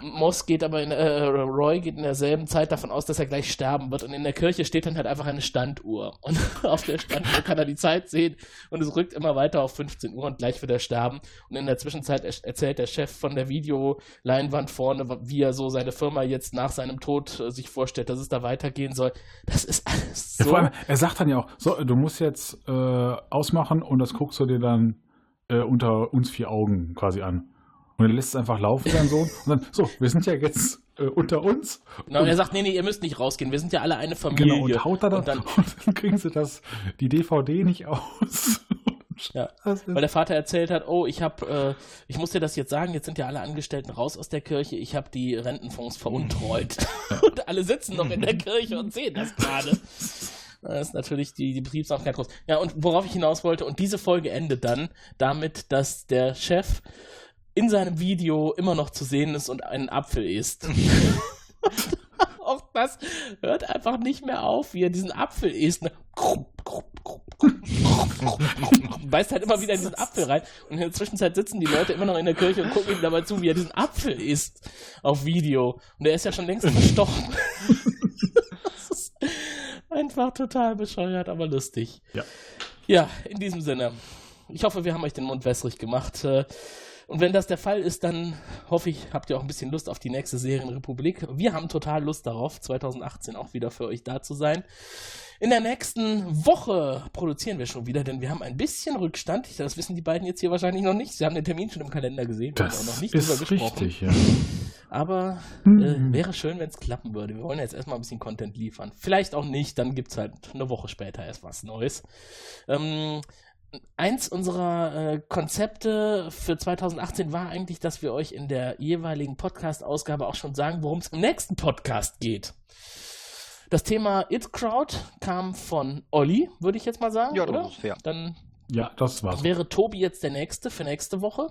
Moss geht aber in, äh, Roy geht in derselben Zeit davon aus, dass er gleich sterben wird und in der Kirche steht dann halt einfach eine Standuhr und auf der Standuhr kann er die Zeit sehen und es rückt immer weiter auf 15 Uhr und gleich wird er sterben und in der Zwischenzeit er erzählt der Chef von der Videoleinwand vorne, wie er so seine Firma jetzt nach seinem Tod äh, sich vorstellt, dass es da weitergehen soll. Das ist alles Ja, so vor allem, er sagt dann ja auch, so, du musst jetzt äh, ausmachen und das guckst du dir dann äh, unter uns vier Augen quasi an. Und er lässt es einfach laufen, sein Sohn. Und dann, so, wir sind ja jetzt äh, unter uns. Genau, und er sagt, nee, nee, ihr müsst nicht rausgehen, wir sind ja alle eine Familie. Genau, und haut da und dann, und dann kriegen sie das, die DVD nicht aus. Ja, weil der Vater erzählt hat, oh, ich habe, äh, ich muss dir das jetzt sagen, jetzt sind ja alle Angestellten raus aus der Kirche, ich habe die Rentenfonds veruntreut. und alle sitzen noch in der Kirche und sehen das gerade. Das ist natürlich die, die Betriebsamkeit groß. Ja, und worauf ich hinaus wollte, und diese Folge endet dann damit, dass der Chef in seinem Video immer noch zu sehen ist und einen Apfel isst. auch das hört einfach nicht mehr auf, wie er diesen Apfel isst. Ne? Beißt halt immer wieder in diesen Apfel rein. Und in der Zwischenzeit sitzen die Leute immer noch in der Kirche und gucken ihm dabei zu, wie er diesen Apfel isst. Auf Video. Und er ist ja schon längst verstorben. das ist einfach total bescheuert, aber lustig. Ja. Ja, in diesem Sinne. Ich hoffe, wir haben euch den Mund wässrig gemacht. Und wenn das der Fall ist, dann hoffe ich, habt ihr auch ein bisschen Lust auf die nächste Serienrepublik. Wir haben total Lust darauf, 2018 auch wieder für euch da zu sein. In der nächsten Woche produzieren wir schon wieder, denn wir haben ein bisschen Rückstand. Das wissen die beiden jetzt hier wahrscheinlich noch nicht. Sie haben den Termin schon im Kalender gesehen. Das haben noch nicht ist richtig, ja. Aber Hm. äh, wäre schön, wenn es klappen würde. Wir wollen jetzt erstmal ein bisschen Content liefern. Vielleicht auch nicht, dann gibt es halt eine Woche später erst was Neues. Ähm, eins unserer äh, Konzepte für 2018 war eigentlich, dass wir euch in der jeweiligen Podcast-Ausgabe auch schon sagen, worum es im nächsten Podcast geht. Das Thema It Crowd kam von Olli, würde ich jetzt mal sagen. Ja, das oder? ist fair. Dann Ja, das war's. wäre Tobi jetzt der Nächste für nächste Woche.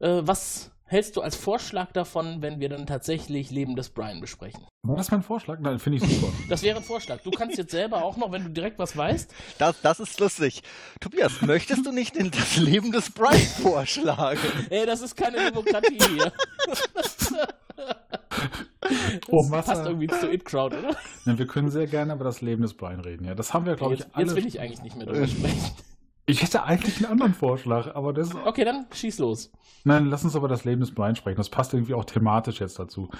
Äh, was hältst du als Vorschlag davon, wenn wir dann tatsächlich Leben des Brian besprechen? War das mein Vorschlag? Nein, finde ich super. Das wäre ein Vorschlag. Du kannst jetzt selber auch noch, wenn du direkt was weißt. Das, das ist lustig. Tobias, möchtest du nicht in das Leben des Brian vorschlagen? Ey, das ist keine Demokratie hier. Oh, Massa. passt irgendwie zu It Crowd, oder? Ja, wir können sehr gerne über das Leben des Brian reden. Ja, das haben wir, glaube ich, Jetzt, alle. jetzt will ich eigentlich nicht mehr drüber sprechen. Ich hätte eigentlich einen anderen Vorschlag, aber das. Okay, dann schieß los. Nein, lass uns über das Leben des Brian sprechen. Das passt irgendwie auch thematisch jetzt dazu.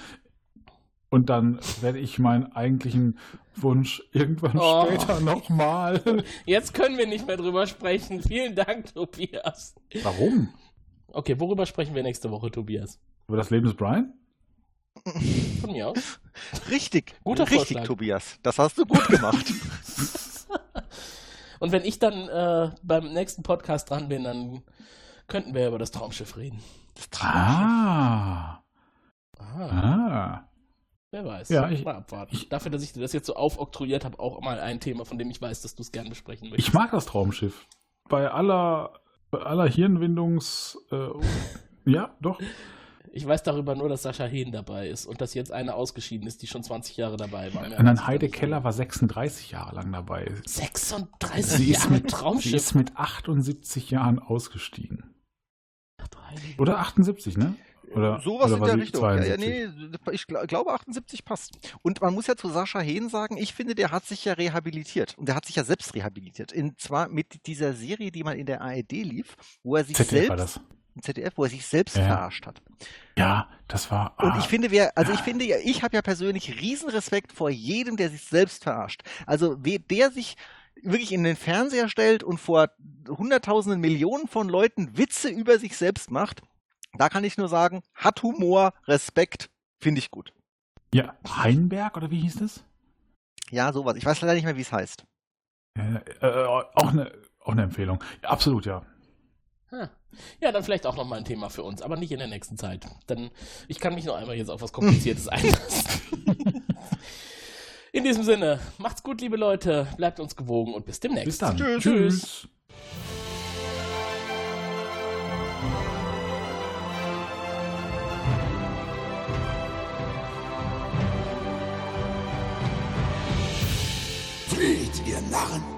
Und dann werde ich meinen eigentlichen Wunsch irgendwann Oh. später nochmal. Jetzt können wir nicht mehr drüber sprechen. Vielen Dank, Tobias. Warum? Okay, worüber sprechen wir nächste Woche, Tobias? Über das Leben des Brian? Von mir aus. Richtig. Guter Richtig, Vorschlag. Tobias. Das hast du gut gemacht. Und wenn ich dann äh, beim nächsten Podcast dran bin, dann könnten wir über das Traumschiff reden. Ah. Ah, Ah. wer weiß. Ja, ich- mal abwarten. Dafür, dass ich dir das jetzt so aufoktroyiert habe, auch mal ein Thema, von dem ich weiß, dass du es gern besprechen möchtest. Ich mag das Traumschiff. Bei aller, bei aller Hirnwindungs. Äh, ja, doch. Ich weiß darüber nur, dass Sascha Hehn dabei ist und dass jetzt eine ausgeschieden ist, die schon 20 Jahre dabei war. Und dann Heide. Keller war 36 Jahre lang dabei. 36 Sie ist, Jahre mit, sie Traumschiff. ist mit 78 Jahren ausgestiegen. Ach. Oder 78, ne? Oder, Sowas oder in war der sie Richtung. Ja, ja, 72? nee, ich gl- glaube 78 passt. Und man muss ja zu Sascha Hehn sagen, ich finde, der hat sich ja rehabilitiert. Und der hat sich ja selbst rehabilitiert. Und zwar mit dieser Serie, die mal in der ARD lief, wo er sich ZDF war selbst, das. Im ZDF, wo er sich selbst Ja. verarscht hat. Ja, das war. Und ah, ich finde, wer, also ich finde, ja, ich habe ja persönlich riesen Respekt vor jedem, der sich selbst verarscht. Also wer, der sich wirklich in den Fernseher stellt und vor hunderttausenden Millionen von Leuten Witze über sich selbst macht, da kann ich nur sagen, hat Humor, Respekt, finde ich gut. ja, Heinberg oder wie hieß das? Ja, sowas. Ich weiß leider nicht mehr, wie es heißt. Äh, äh, auch, eine, auch eine Empfehlung. Ja, absolut, ja. Ha. Ja, dann vielleicht auch nochmal ein Thema für uns, aber nicht in der nächsten Zeit. Denn ich kann mich noch einmal jetzt auf was Kompliziertes einlassen. In diesem Sinne, macht's gut, liebe Leute, bleibt uns gewogen und bis demnächst. Bis dann. Tschüss. Tschüss. Flieht, ihr Narren!